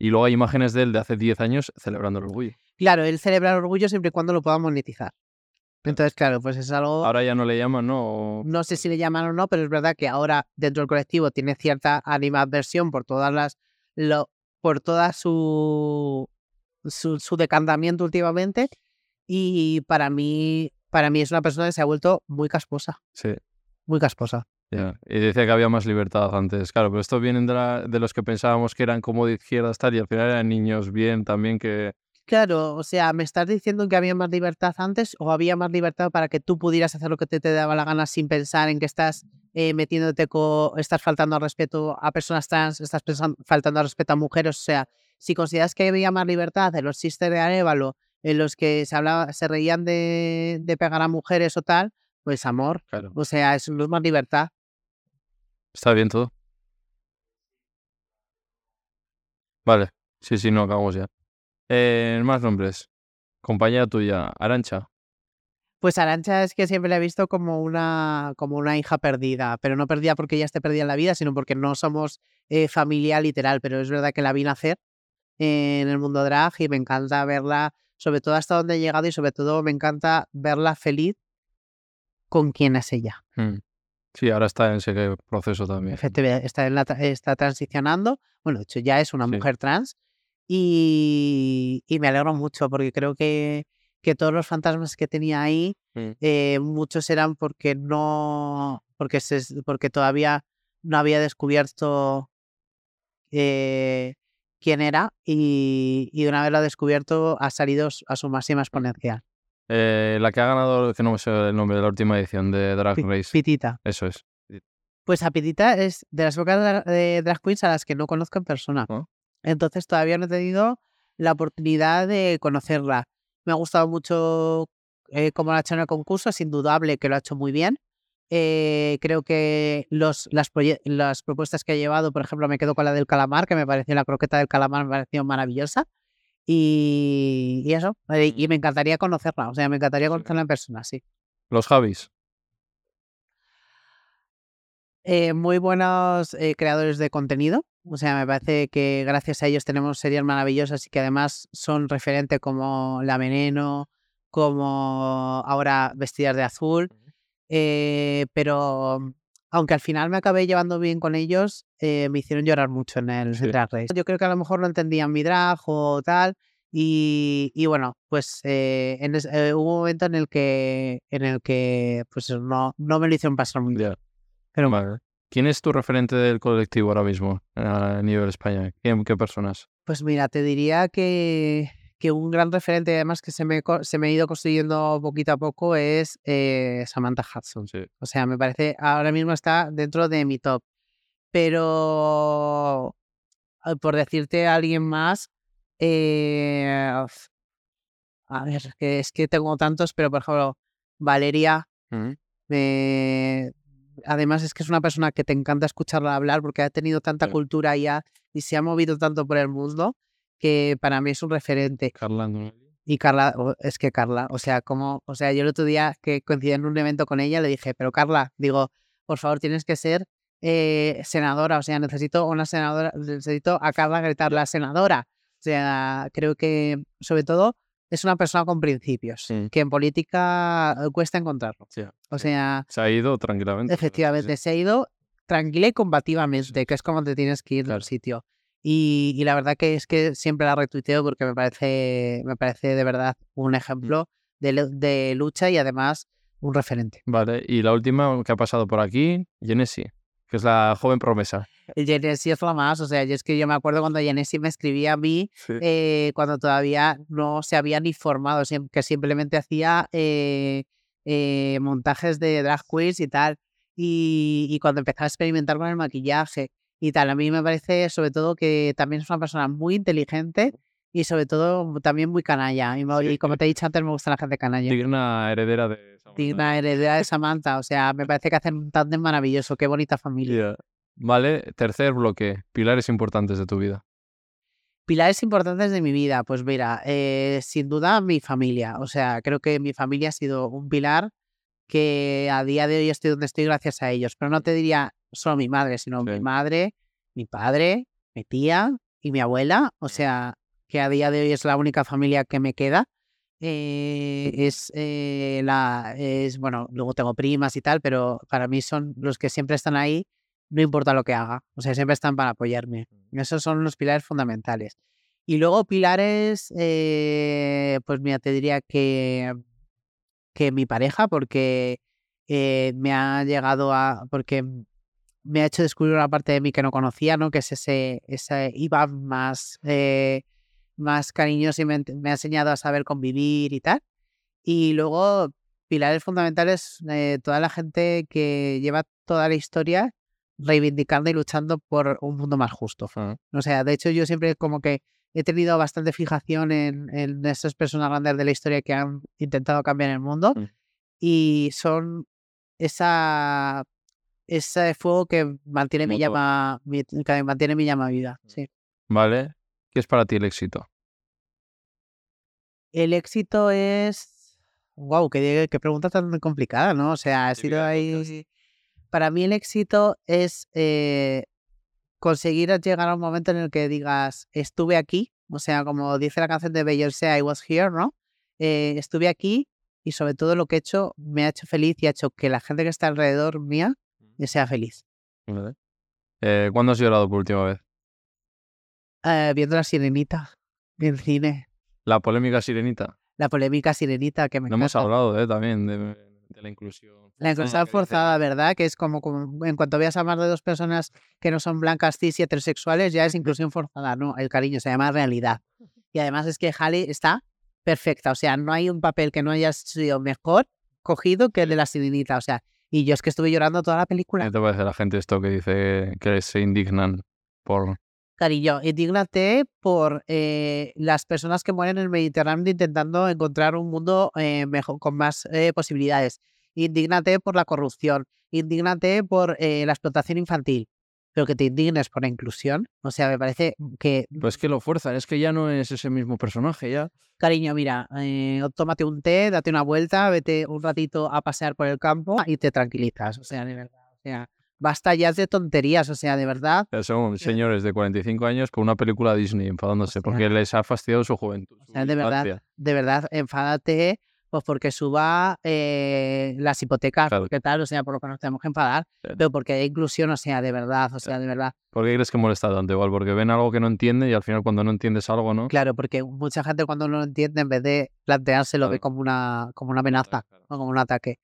Y luego hay imágenes de él de hace 10 años celebrando el orgullo. claro, él celebra el orgullo siempre y cuando lo pueda monetizar. Entonces, claro, pues es algo, Ahora ya no le llaman, ¿no? O- no sé si le llaman o no, pero es verdad que ahora dentro del colectivo tiene cierta animadversión por todas las, lo, por toda su, su, su decantamiento últimamente y para mí, para mí es una persona que se ha vuelto muy casposa, Sí. muy casposa. Ya, Y decía que había más libertad antes. Claro, pero estos vienen de, la- de los que pensábamos que eran como de izquierdas tal, y al final eran niños bien también que... Claro, o sea, ¿me estás diciendo que había más libertad antes o había más libertad para que tú pudieras hacer lo que te, te daba la gana sin pensar en que estás eh, metiéndote con, estás faltando al respeto a personas trans, estás pensan- faltando al respeto a mujeres? O sea, si consideras que había más libertad en los chistes de Arevalo, en los que se hablaba, se reían de, de pegar a mujeres o tal, pues amor, Claro. o sea, no es más libertad. Está bien todo. Vale. Sí, sí, no, acabamos ya. Eh, más nombres. Compañera tuya, Arancha. Pues Arancha es que siempre la he visto como una, como una hija perdida, pero no perdida porque ella esté perdida en la vida, sino porque no somos eh, familia literal, pero es verdad que la vi nacer eh, en el mundo drag y me encanta verla, sobre todo hasta donde he llegado y sobre todo me encanta verla feliz con quien es ella. Mm. Sí, ahora está en ese proceso también. Efectivamente, está, en la está transicionando, bueno, de hecho ya es una Sí. mujer trans y, y me alegro mucho porque creo que, que todos los fantasmas que tenía ahí Mm. eh, muchos eran porque no, porque, se, porque todavía no había descubierto eh, quién era y, y una vez lo ha descubierto ha salido a su máxima exponencial. Eh, la que ha ganado, que no me sé el nombre de la última edición de Drag Race. Pitita. Eso es. Pues a Pitita es de las pocas de drag queens a las que no conozco en persona. Entonces todavía no he tenido la oportunidad de conocerla. Me ha gustado mucho eh, cómo lo ha hecho en el concurso, es indudable que lo ha hecho muy bien. Eh, creo que los, las, las propuestas que ha llevado, por ejemplo, me quedo con la del calamar, que me pareció la croqueta del calamar, me pareció maravillosa. Y, y eso, eh, y me encantaría conocerla, o sea, me encantaría conocerla en persona, sí. Los Javis. Eh, muy buenos eh, creadores de contenido. O sea, me parece que gracias a ellos tenemos series maravillosas y que además son referente como La Veneno, como ahora Vestidas de Azul. Eh, pero aunque al final me acabé llevando bien con ellos, eh, me hicieron llorar mucho en el Sí. Drag Race. Yo creo que a lo mejor no entendían mi drag o tal. Y, y bueno, pues eh, en es- eh, hubo un momento en el que, en el que pues no, no me lo hicieron pasar muy bien. Pero. ¿Quién es tu referente del colectivo ahora mismo a nivel España? ¿Quién- ¿Qué personas? Pues mira, te diría que, que un gran referente, además que se me, se me ha ido construyendo poquito a poco, es eh, Samantha Hudson. Sí. O sea, me parece, ahora mismo está dentro de mi top. Pero, por decirte a alguien más, eh, a ver, es que tengo tantos, pero por ejemplo, Valeria, me- además es que es una persona que te encanta escucharla hablar porque ha tenido tanta Sí. cultura ya y se ha movido tanto por el mundo que para mí es un referente. Carla Antonelli. Y Carla, es que Carla, o sea, como, o sea, yo el otro día que coincidí en un evento con ella le dije, pero Carla, digo, por favor, tienes que ser eh, senadora, o sea, necesito una senadora, necesito a Carla gritar la senadora. O sea, creo que sobre todo es una persona con principios, Sí. que en política eh, cuesta encontrarlo. Sí. O sea, Se ha ido tranquilamente. sí, Efectivamente, se ha ido tranquila y combativamente, que es como te tienes que ir Claro. del sitio. Y, y la verdad que es que siempre la retuiteo porque me parece, me parece de verdad un ejemplo de, de lucha y además un referente. Vale, y la última que ha pasado por aquí, Genesi. Que es la joven promesa. Genesi es la más, o sea, yo es que yo me acuerdo cuando Genesi me escribía a mí, eh, cuando todavía no se había ni formado, que simplemente hacía eh, eh, montajes de drag queens y tal, y, y cuando empezaba a experimentar con el maquillaje y tal, a mí me parece sobre todo que también es una persona muy inteligente y sobre todo también muy canalla. Y, como te he dicho antes, me gusta la gente canalla. Digna heredera de Samantha. Digna heredera de Samantha. O sea, me parece que hacen un tándem maravilloso. Qué bonita familia. Vale, tercer bloque. Pilares importantes de tu vida. Pilares importantes de mi vida. Pues mira, eh, sin duda mi familia. O sea, creo que mi familia ha sido un pilar que a día de hoy estoy donde estoy gracias a ellos. Pero no te diría solo mi madre, sino mi madre, mi padre, mi tía y mi abuela. O sea, que a día de hoy es la única familia que me queda. Eh, es eh, la es bueno luego tengo primas y tal pero para mí son los que siempre están ahí no importa lo que haga o sea siempre están para apoyarme mm. esos son los pilares fundamentales y luego pilares eh, pues mira te diría que que mi pareja porque me ha llegado a porque me ha hecho descubrir una parte de mí que no conocía no que es ese ese Iván más más cariñoso y me, ha enseñado a saber convivir y tal. Y luego, pilares fundamentales, eh, toda la gente que lleva toda la historia reivindicando y luchando por un mundo más justo. Ah. O sea, de hecho, yo siempre como que he tenido bastante fijación en, en estas personas grandes de la historia que han intentado cambiar el mundo mm. y son esa ese fuego que mantiene mi llama que mantiene mi llama vida. Mm. Sí. Vale. ¿Qué es para ti el éxito? El éxito es. Wow, qué, qué pregunta tan complicada, ¿no? O sea, ha sido ahí. Para mí el éxito es eh, conseguir llegar a un momento en el que digas, estuve aquí, o sea, como dice la canción de Beyoncé, I was here, ¿no? Eh, estuve aquí y sobre todo lo que he hecho me ha hecho feliz y ha hecho que la gente que está alrededor mía mm. sea feliz. Eh, ¿Cuándo has llorado por última vez? Viendo la sirenita en cine. La polémica sirenita. La polémica sirenita que me No hemos hablado eh, también de, la inclusión. La inclusión forzada, ¿verdad? Que es como, como, en cuanto veas a más de dos personas que no son blancas, cis y heterosexuales, ya es inclusión forzada. No, el cariño se llama realidad. Y además es que Halle está perfecta. O sea, no hay un papel que no haya sido mejor cogido que el de la sirenita. O sea, y yo es que estuve llorando toda la película. ¿Qué te parece la gente esto que dice que se indignan por Cariño, indígnate por eh, las personas que mueren en el Mediterráneo intentando encontrar un mundo eh, mejor, con más eh, posibilidades. Indígnate por la corrupción. Indígnate por la explotación infantil. Pero que te indignes por la inclusión. O sea, me parece que. Pues que lo fuerzan, es que ya no es ese mismo personaje, ya. Cariño, mira, tómate un té, date una vuelta, vete un ratito a pasear por el campo y te tranquilizas. O sea, de verdad. O sea, basta ya de tonterías, o sea, de verdad. Son señores de 45 años con una película Disney enfadándose porque les ha fastidiado su juventud. O sea, de verdad, de verdad, enfádate pues porque suba eh, las hipotecas, porque tal, o sea, por lo que nos tenemos que enfadar, pero porque hay inclusión, o sea, de verdad, o sea, de verdad. ¿Por qué crees que molesta tanto igual? Porque ven algo que no entiende y al final cuando no entiendes algo, ¿no? Claro, porque mucha gente cuando no lo entiende, en vez de plantearse, lo ve como una, como una amenaza o como un ataque.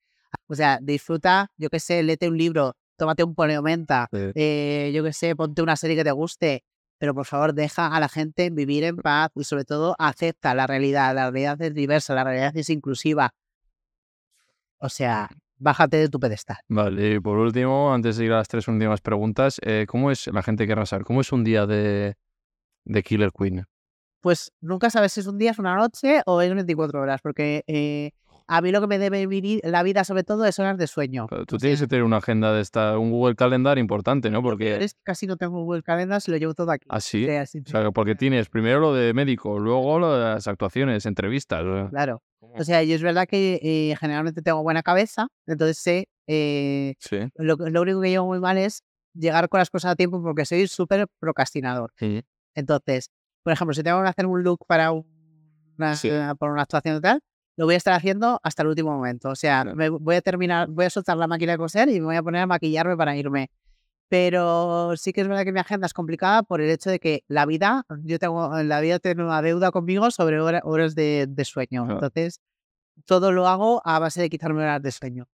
O sea, disfruta, yo qué sé, léete un libro, tómate un poneo menta, eh, yo qué sé, ponte una serie que te guste, pero por favor deja a la gente vivir en paz y sobre todo acepta la realidad. La realidad es diversa, la realidad es inclusiva. O sea, bájate de tu pedestal. Vale, y por último, antes de ir a las tres últimas preguntas, eh, ¿cómo es, la gente que saber, cómo es un día de, de Killer Queen? Pues nunca sabes si es un día, es una noche o es 24 horas, porque eh, a mí lo que me debe vivir la vida sobre todo es horas de sueño. tú tienes que tener una agenda de esta, un Google Calendar importante, ¿no? Porque es casi no tengo Google Calendar, se lo llevo todo aquí. ¿Ah, sí? O sea, porque tienes primero lo de médico, luego lo de las actuaciones, entrevistas. Claro. O sea, yo es verdad que eh, generalmente tengo buena cabeza, entonces sé. Eh, sí. lo, único que llevo muy mal es llegar con las cosas a tiempo porque soy súper procrastinador. Sí. Entonces, por ejemplo, si tengo que hacer un look para una, por una actuación y tal, lo voy a estar haciendo hasta el último momento. O sea, me voy a terminar, voy a soltar la máquina de coser y me voy a poner a maquillarme para irme. Pero sí que es verdad que mi agenda es complicada por el hecho de que la vida, yo tengo, la vida tengo una deuda conmigo sobre horas de, sueño. Entonces, todo lo hago a base de quitarme horas de sueño.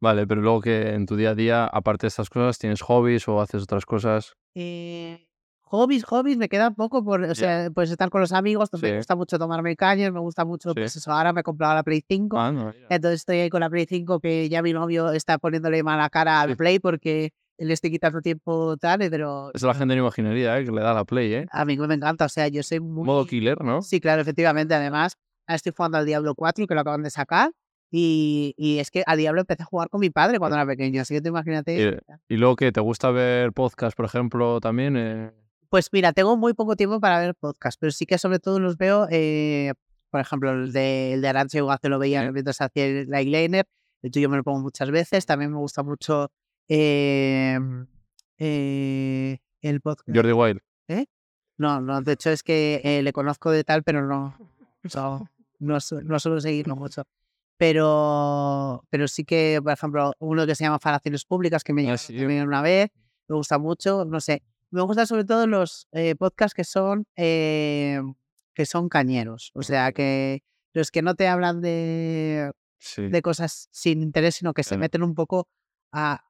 Vale, pero luego que en tu día a día, aparte de estas cosas, ¿tienes hobbies o haces otras cosas? Eh, hobbies, hobbies, me queda poco por, o sea, pues estar con los amigos, me Sí. gusta mucho tomarme cañas, me gusta mucho, Sí. pues eso, ahora me he comprado la Play 5, Ah, no, entonces estoy ahí con la Play 5 que ya mi novio está poniéndole mala cara al. Play porque le estoy quitando tiempo tal, eh, pero Eso la gente no imaginaría, ¿eh? Que le da la play, ¿eh? a mí me encanta, o sea, yo soy muy... Modo killer, ¿no? Sí, claro, efectivamente, además, estoy jugando al Diablo 4 que lo acaban de sacar. Y, y es que al Diablo empecé a jugar con mi padre cuando era pequeño, así que tú imagínate. Y luego que te gusta ver podcast, por ejemplo, también. eh, Pues mira, tengo muy poco tiempo para ver podcast, pero sí que sobre todo los veo, eh, por ejemplo, el de, el de Ugace lo veía mientras hacía el eyeliner, el tuyo me lo pongo muchas veces, también me gusta mucho eh, eh, el podcast. Jordi Wild. No, no, de hecho es que eh, le conozco de tal, pero no, no, no, no suelo seguirlo mucho. Pero, pero sí que, por ejemplo, uno que se llama Falaciones Públicas, que me Ah, llegaron sí. una vez, me gusta mucho, no sé. Me gustan sobre todo los eh, podcasts que son, eh, que son cañeros, o sea, que los que no te hablan de, Sí. de cosas sin interés, sino que se meten un poco a,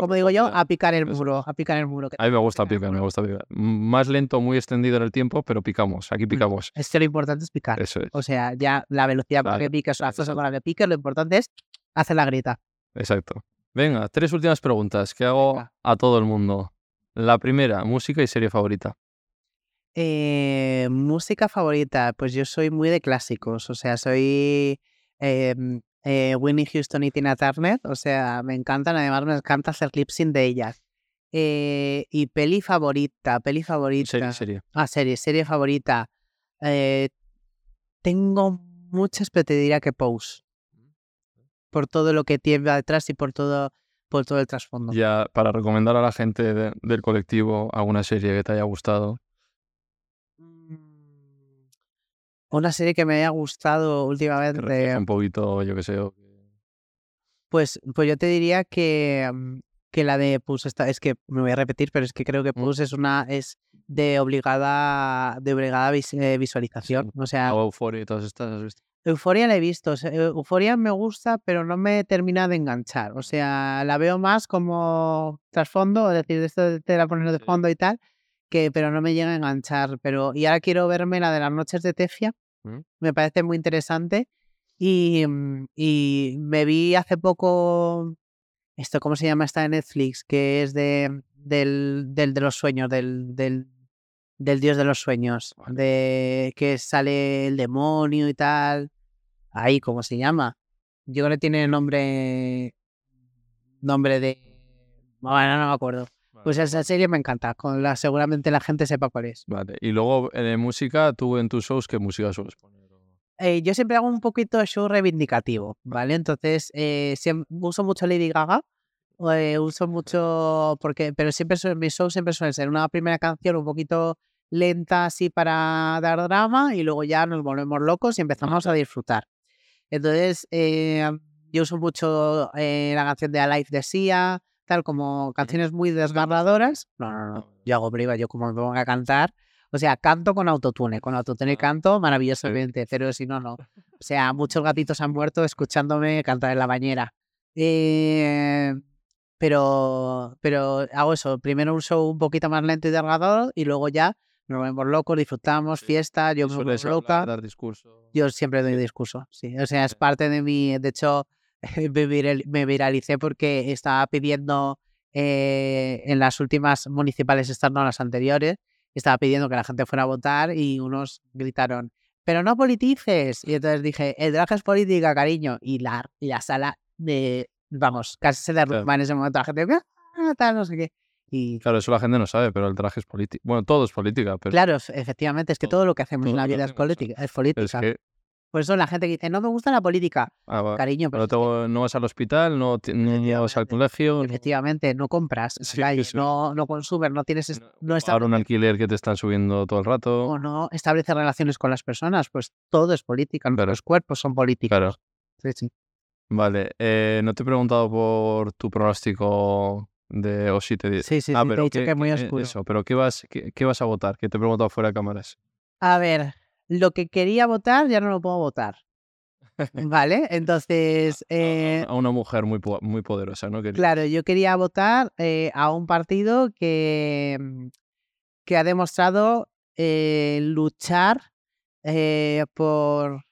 como digo yo, a picar el muro, a picar el muro. A mí me gusta picar me gusta picar. Más lento, muy extendido en el tiempo, pero picamos. Aquí picamos. Es que lo importante es picar. Eso es. O sea, ya la velocidad con la que piques o la fuerza exacto. con la que piques, lo importante es hacer la grita. Exacto. Venga, tres últimas preguntas que hago Venga. a todo el mundo. La primera, música y serie favorita. Eh, música favorita, pues yo soy muy de clásicos, o sea, soy em, eh, Winnie Houston y Tina Turner, o sea, me encantan, además me encanta hacer lip sync de ellas. Eh, y peli favorita, peli favorita. Serie, serie. Ah, serie, serie favorita. Eh, tengo muchas, pero te diría que Pose. Por todo lo que tiene detrás y por todo, por todo el trasfondo. Ya, para recomendar a la gente de- del colectivo alguna serie que te haya gustado. Mm, Una serie que me haya gustado Que últimamente, un poquito, yo qué sé. o que- pues, pues yo te diría que, mm, que la de Pulse está, es que me voy a repetir, pero es que creo que Mm. Pulse es una, es de obligada, de obligada eh, visualización. O sea, o Euphoria y todas estas, ¿has visto? Euforia la he visto. Euforia me gusta, pero no me termina de enganchar. O sea, la veo más como trasfondo, es decir, de esto de te la pones de fondo y tal, que pero no me llega a enganchar. Pero y ahora quiero verme la de las noches de Tefia. Mm. Me parece muy interesante. Y, mm, y me vi hace poco esto, ¿cómo se llama esta de Netflix? Que es de del, del de los sueños, del, del, del dios de los sueños, de que sale el demonio y tal. Ahí, ¿cómo se llama? Yo creo que tiene nombre nombre de bueno, no me acuerdo. Pues esa serie me encanta, con la seguramente la gente sepa cuál es. Vale. Y luego, eh, de música, tú en tus shows, ¿qué música sueles poner? Eh, yo siempre hago un poquito de show reivindicativo, ¿vale? Entonces, eh, siem- uso mucho Lady Gaga, eh, uso mucho, porque, pero siempre mis shows siempre suelen ser una primera canción un poquito lenta así para dar drama y luego ya nos volvemos locos y empezamos a disfrutar. Entonces, eh, yo uso mucho eh, la canción de Alive de Sia, tal como canciones muy desgarradoras. No, no, no, yo hago priva, yo como me pongo a cantar, o sea, canto con autotune, con autotune Ah, canto maravillosamente, pero si no, no. O sea, muchos gatitos han muerto escuchándome cantar en la bañera. Eh, pero, pero hago eso, primero un show un poquito más lento y delgado y luego ya nos volvemos locos, disfrutamos, Sí. fiesta, yo ¿Y me hablar, loca. dar discurso? Yo siempre doy discurso, sí. O sea, es Sí. parte de mi. De hecho, me viralicé porque estaba pidiendo eh, en las últimas municipales, estas no las anteriores, estaba pidiendo que la gente fuera a votar y unos gritaron, pero no politices. Y entonces dije, el drag es política, cariño. Y la, y la sala de. Vamos, casi se derrumba en ese momento. La gente, "Ah, tal, no sé qué. Y Claro, eso la gente no sabe, pero el traje es político. Bueno, todo es política, pero claro, ef- efectivamente, es que todo- todo lo que hacemos en la vida es política. Es es política. que Por eso la gente que dice, no me gusta la política. ah, Cariño, pero no, es que- tengo- no vas al hospital, no, no vas al colegio, Efectivamente, no compras en la Sí, calle, eso es. no, no consumes, no tienes, es- no- ahora un alquiler que te están subiendo todo el rato. o no estableces relaciones con las personas, pues todo es política, Claro. los cuerpos son políticos. Claro. Sí, sí. Vale, eh, no te he preguntado por tu pronóstico de o si te di- Sí, sí, Ah, sí, te he dicho ¿qué- que es muy qué- oscuro. Eso, pero ¿qué vas, qué, qué vas a votar? Que te he preguntado fuera de cámaras. A ver, lo que quería votar ya no lo puedo votar. ¿Vale? Entonces, eh, A una mujer muy, muy poderosa, ¿no? Claro, yo quería votar eh, a un partido que, mm, que ha demostrado eh, luchar eh, por,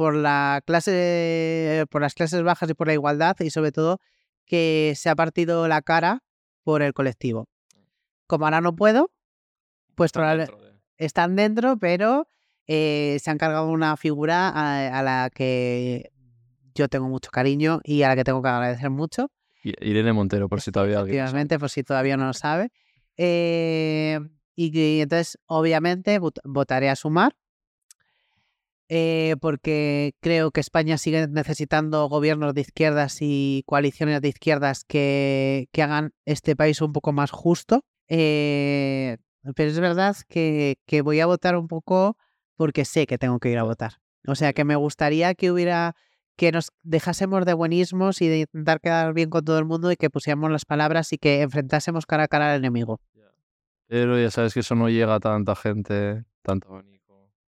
por la clase, por las clases bajas y por la igualdad, y sobre todo que se ha partido la cara por el colectivo. Como ahora no puedo, pues está probable- dentro de- están dentro, pero eh, se han cargado una figura a, a la que yo tengo mucho cariño y a la que tengo que agradecer mucho. Irene Montero, por si todavía alguien. Efectivamente, por si todavía no lo sabe. Eh, y, entonces, obviamente, vot- votaré a sumar. Eh, porque creo que España sigue necesitando gobiernos de izquierdas y coaliciones de izquierdas que, hagan este país un poco más justo. Eh, pero es verdad que, que voy a votar un poco porque sé que tengo que ir a votar. O sea, que me gustaría que hubiera que nos dejásemos de buenismos y de intentar quedar bien con todo el mundo y que pusiéramos las palabras y que enfrentásemos cara a cara al enemigo. Pero ya sabes que eso no llega a tanta gente, tanto abanico.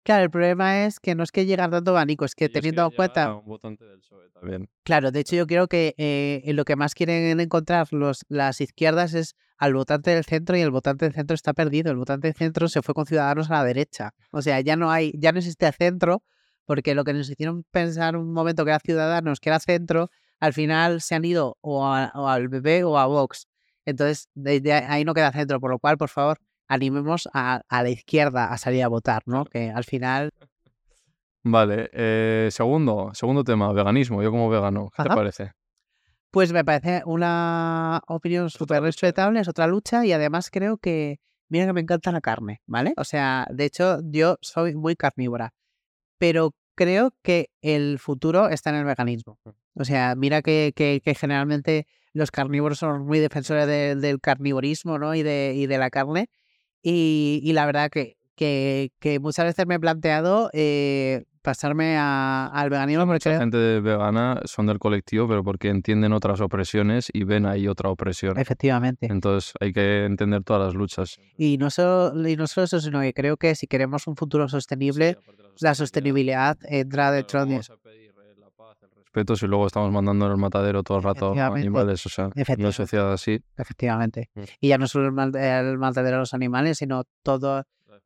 Claro, el problema es que no es que llegar tanto abanico, es que Ellos teniendo en cuenta, a un votante del PSOE también. claro, de hecho yo creo que eh, lo que más quieren encontrar los, las izquierdas es al votante del centro y el votante del centro está perdido. El votante del centro se fue con Ciudadanos a la derecha. O sea, ya no hay, ya no existe centro, porque lo que nos hicieron pensar un momento que era Ciudadanos, que era centro, al final se han ido o, a- o al PP o a Vox. Entonces, de- de ahí no queda centro, por lo cual, por favor, animemos a, a la izquierda a salir a votar, ¿no? Que al final Vale, eh, segundo, segundo tema, veganismo. Yo como vegano, ¿qué te parece? Pues me parece una opinión súper respetable, es otra lucha y además creo que, mira que me encanta la carne, ¿vale? O sea, de hecho yo soy muy carnívora, pero creo que el futuro está en el veganismo. O sea, mira que, que- que generalmente los carnívoros son muy defensores de- del carnivorismo, ¿no? Y de, y de la carne. Y, y la verdad que, que, que muchas veces me he planteado eh, pasarme a- al veganismo porque Mucha creo- gente de vegana son del colectivo, pero porque entienden otras opresiones y ven ahí otra opresión. efectivamente. Entonces hay que entender todas las luchas. Y no, solo, y no solo eso, sino que creo que si queremos un futuro sostenible, la sostenibilidad entra dentro de... respeto si luego estamos mandando en el matadero todo el rato a Efectivamente. animales. O sea, una Efectivamente. sociedad así. Efectivamente. Mm. Y ya no solo el, maltratero de los animales, sino todo,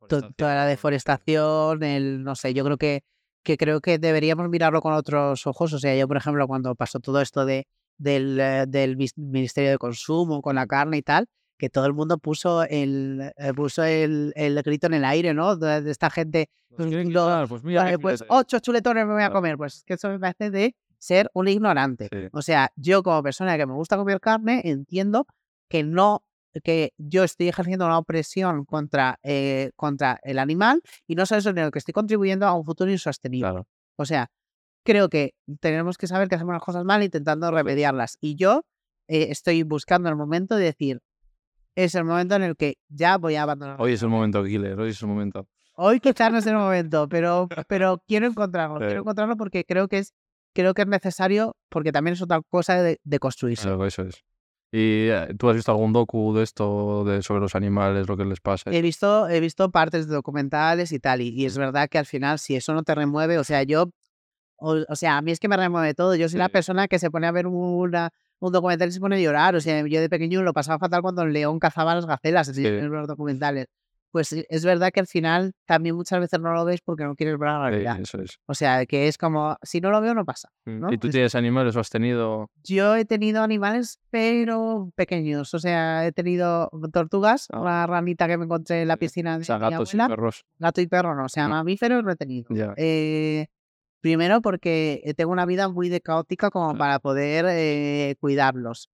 to- toda la deforestación, el, no sé, yo creo que, que creo que deberíamos mirarlo con otros ojos. O sea, yo, por ejemplo, cuando pasó todo esto de, del, eh, del Ministerio de Consumo con la carne y tal, que todo el mundo puso el, eh, puso el, el grito en el aire, ¿no? De, de esta gente, quitar, pues mira, Vale, pues ocho chuletones me voy a comer. Pues que eso me parece de ser un ignorante. Sí. O sea, yo como persona que me gusta comer carne, entiendo que no, que yo estoy ejerciendo una opresión contra, eh, contra el animal y no solo eso, sino que estoy contribuyendo a un futuro insostenible. Claro. O sea, creo que tenemos que saber que hacemos las cosas mal intentando remediarlas. Y yo eh, estoy buscando el momento de decir, es el momento en el que ya voy a abandonar. Hoy es el momento, Killer, hoy es el momento. Hoy quizás no es el momento, pero, pero quiero encontrarlo. Sí. Quiero encontrarlo porque creo que es, creo que es necesario, porque también es otra cosa de, de construirse. Claro, eso es. ¿Y eh, tú has visto algún docu de esto, de sobre los animales, lo que les pasa? He visto, he visto partes de documentales y tal, y, y es verdad que al final, si eso no te remueve, o sea, yo, o, o sea, a mí es que me remueve todo. Yo soy la Sí. persona que se pone a ver una, un documental y se pone a llorar. O sea, yo de pequeño lo pasaba fatal cuando el león cazaba a las gacelas así, Sí. en los documentales. Pues sí, es verdad que al final también muchas veces no lo ves porque no quieres ver la Sí, realidad. eso es. O sea, que es como, si no lo veo, no pasa. ¿no? ¿Y tú Es- tienes animales o has tenido? Yo he tenido animales, pero pequeños. O sea, he tenido tortugas, Ah. una ranita que me encontré en la piscina de O sea, mi gatos y abuela. perros. Gato y perro no, o sea, No. mamíferos no he tenido. Ya. Eh, primero porque eh, tengo una vida muy de caótica como para poder eh, cuidarlos.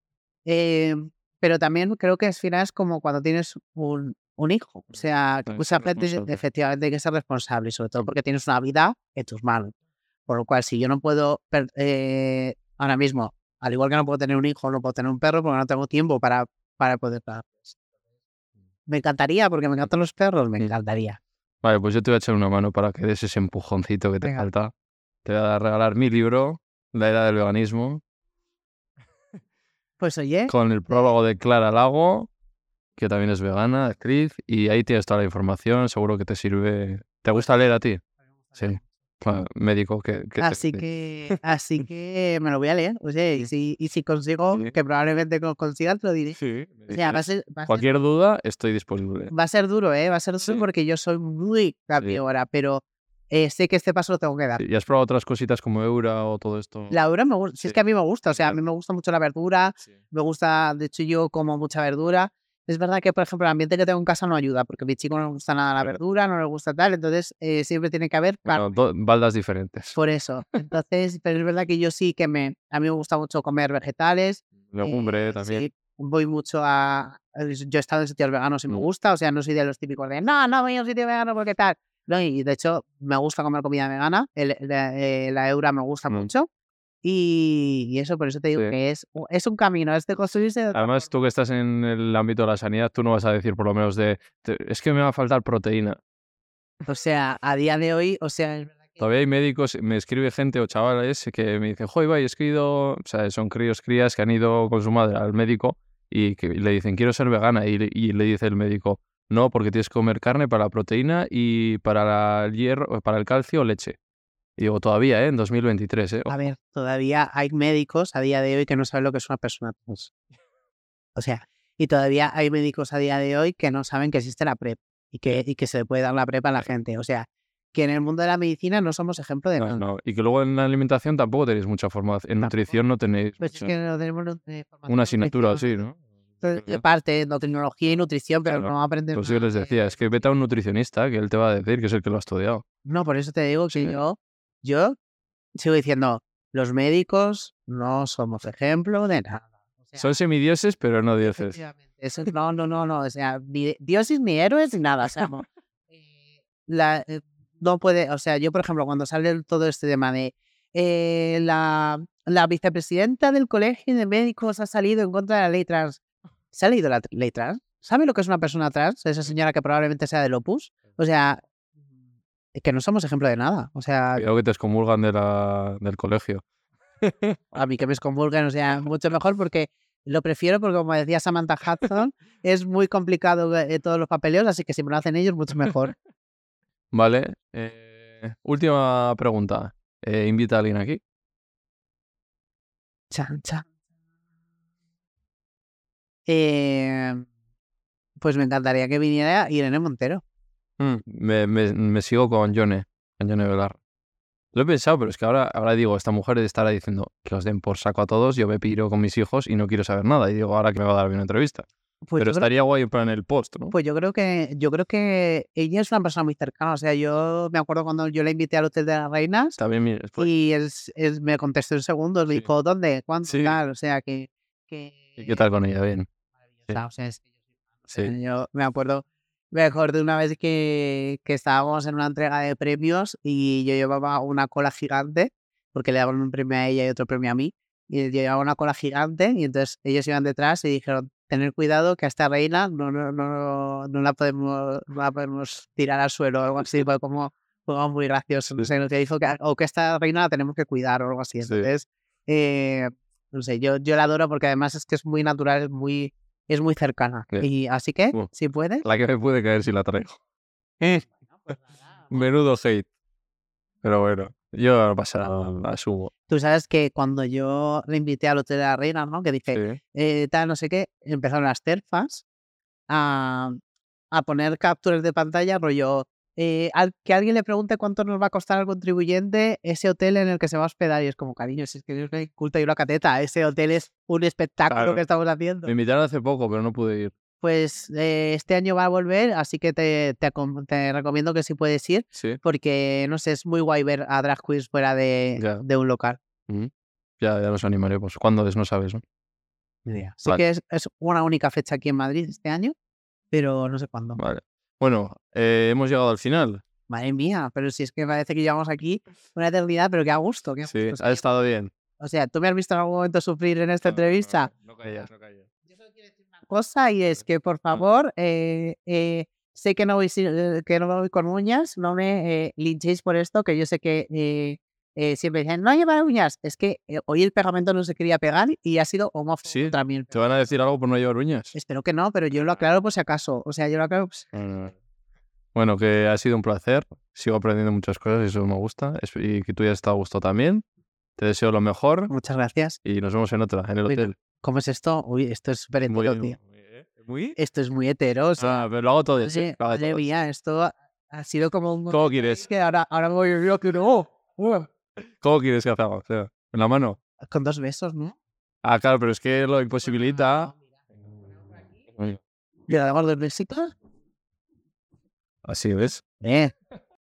Eh, pero también creo que al final es como cuando tienes un, un hijo. O sea, que efectivamente hay que ser responsable, sobre todo porque tienes una vida en tus manos. Por lo cual, si yo no puedo, eh, ahora mismo, al igual que no puedo tener un hijo, no puedo tener un perro porque no tengo tiempo para, para poder darles. Me encantaría, porque me encantan los perros, me encantaría. Vale, pues yo te voy a echar una mano para que des ese empujoncito que te Venga. falta. Te voy a regalar mi libro, La Era del Veganismo, Pues oye, con el prólogo de Clara Lago, que también es vegana, actriz, y ahí tienes toda la información, seguro que te sirve. ¿Te gusta leer a ti? Sí. Claro, médico que... que te- Así que, así que me lo voy a leer. O sea, y si, y si consigo, Sí. que probablemente co- consiga, te lo diré. Sí, O sea, va a ser, va a ser- Cualquier duda, estoy disponible. va a ser duro, ¿eh? Va a ser duro Sí. porque yo soy muy cambiora, pero eh, sé que este paso lo tengo que dar. ¿Y has probado otras cositas como Eura o todo esto? La verdura me gusta, si es Sí. que a mí me gusta, o sea, a mí me gusta mucho la verdura, Sí. me gusta, de hecho yo como mucha verdura. Es verdad que, por ejemplo, el ambiente que tengo en casa no ayuda, porque a mi chico no le gusta nada la verdura, no le gusta tal, entonces eh, siempre tiene que haber Bueno, do- baldas diferentes. Por eso. Entonces, pero es verdad que yo sí que me, a mí me gusta mucho comer vegetales. Legumbre eh, también. sí, voy mucho a, yo he estado en sitios veganos y me Mm. gusta, o sea, no soy de los típicos de, no, no voy a un sitio vegano porque tal. No, y de hecho me gusta comer comida vegana, el- la, eh, la eura me gusta Mm. mucho. Y, y eso, por eso te digo Sí. que es, es un camino, es de construirse de Además, tú que estás en el ámbito de la sanidad, tú no vas a decir por lo menos de, "Te- es que me va a faltar proteína. O sea, a día de hoy, o sea, es verdad que... Todavía hay médicos, me escribe gente o chavales que me dicen, joder, es que he ido, o sea, son críos, crías que han ido con su madre al médico y que le dicen, quiero ser vegana. Y, y le dice el médico, no, porque tienes que comer carne para la proteína y para el hierro, para el calcio, leche. Y digo, todavía, ¿eh? En 2023, ¿eh? A ver, todavía hay médicos a día de hoy que no saben lo que es una persona trans. O sea, y todavía hay médicos a día de hoy que no saben que existe la PrEP y que, y que se le puede dar la PrEP a la gente. O sea, que en el mundo de la medicina no somos ejemplo de nada. no. Y que luego en la alimentación tampoco tenéis mucha formación. En Tampoco. nutrición no tenéis Pues es que no tenemos eh, una asignatura así, ¿no? Parte, endocrinología y nutrición, pero Claro. no aprendemos. Pues yo les de- decía, es que vete a un nutricionista, que él te va a decir que es el que lo ha estudiado. No, por eso te digo que Sí. yo, yo sigo diciendo, los médicos no somos ejemplo de nada. O sea, Son semidioses, pero no dioses. Eso- no, no, no, no, o sea, ni dioses ni héroes ni nada, o sea, no. Eh, la, eh, no puede, o sea, yo por ejemplo, cuando sale todo este tema de eh, la, la vicepresidenta del colegio de médicos ha salido en contra de la ley trans, ¿se ha leído la ley trans? ¿Sabe lo que es una persona trans? Esa señora que probablemente sea del Opus, o sea, es que no somos ejemplo de nada, o sea, Cuidado que te excomulgan de la, del colegio. a mí que me excomulguen, o sea, mucho mejor porque lo prefiero porque, como decía Samantha Hudson, es muy complicado eh, todos los papeleos, así que si me lo hacen ellos, mucho mejor. Vale. eh, última pregunta. Eh, ¿Invita a alguien aquí? Chan, chan. Eh, pues me encantaría que viniera Irene Montero. Mm, me, me- me sigo con Yone, con Yone Velar. Lo he pensado, pero es que ahora, ahora digo, esta mujer estará diciendo que os den por saco a todos, yo me piro con mis hijos y no quiero saber nada. Y digo, ahora que me va a dar bien una entrevista. Pues, pero yo creo, estaría guay en plan el post, ¿no? pues yo creo que yo creo que ella es una persona muy cercana. O sea, yo me acuerdo cuando yo la invité al Hotel de las Reinas También pues, y es, es- me contestó en segundos, Sí. dijo, ¿dónde? ¿Cuándo? Sí. Tal. O sea, que... que ¿y ¿Qué tal con ella? Bien. O sea, es que. Sí. Yo me acuerdo, me acuerdo una vez que, que estábamos en una entrega de premios y yo llevaba una cola gigante, porque le daban un premio a ella y otro premio a mí, y yo llevaba una cola gigante y entonces ellos iban detrás y dijeron, tener cuidado que a esta reina no, no, no, no la podemos no la podemos tirar al suelo o algo así, fue como, como muy gracioso, no sé, lo que dijo que, o que esta reina la tenemos que cuidar o algo así, Sí. entonces, eh, no sé, yo, yo la adoro porque además es que es muy natural, es muy, es muy cercana. Bien. Y así que, Bueno. si puedes. La que me puede caer si la traigo. Bueno, pues nada, bueno. Menudo hate. Pero bueno, yo no pasa nada, la asumo. Tú sabes que cuando yo le invité al Hotel de la Reina, ¿no? Que dije, Sí. eh, tal, no sé qué, empezaron las terfas a, a poner capturas de pantalla, rollo, eh, al- que alguien le pregunte cuánto nos va a costar al contribuyente ese hotel en el que se va a hospedar. Y es como, cariño, si es que yo soy culta y una cateta, ese hotel es un espectáculo Claro. que estamos haciendo. Me invitaron hace poco, pero no pude ir. Pues eh, este año va a volver, así que te, te, recomiendo que sí puedes ir, Sí. porque, no sé, es muy guay ver a drag queens fuera de, de un local. Ya, ya nos animaremos. ¿Cuándo es? No sabes, ¿no? Sí Vale. que es, es una única fecha aquí en Madrid este año, pero no sé cuándo. Vale. Bueno, eh, hemos llegado al final. Madre mía, pero si es que parece que llevamos aquí una eternidad, pero qué a gusto. Qué a Sí, gusto. ha estado bien. O sea, ¿tú me has visto en algún momento sufrir en esta entrevista? No, callas, no callas. Yo solo quiero decir una cosa y es que, por favor, eh, eh, sé que no, voy, eh, que no voy con uñas, no me eh, linchéis por esto, que yo sé que eh, siempre dicen, no lleva uñas. Es que eh, hoy el pegamento no se quería pegar y ha sido homófobo Sí, el ¿Te van a decir algo por no llevar uñas? Espero que no, pero yo lo aclaro por si acaso. O sea, yo lo aclaro. pues, No, no, no. Bueno, que ha sido un placer. sigo aprendiendo muchas cosas y eso me gusta. Y que tú ya estado a gusto también. Te deseo lo mejor Muchas gracias. y nos vemos en otra, en el hotel. ¿Cómo es esto? Uy, esto es súper Muy, hetero, tío. muy- Esto es muy hetero. o sea, Ah, pero lo hago todo. sí, esto ha- ha sido como un... ¿Cómo quieres? Que ahora, ahora me voy yo que no. ¿Cómo quieres que hagamos? ¿En la mano? Con dos besos, ¿no? Ah, claro, pero es que lo imposibilita. ¿Le damos dos besitos? Así, ¿ves? Eh,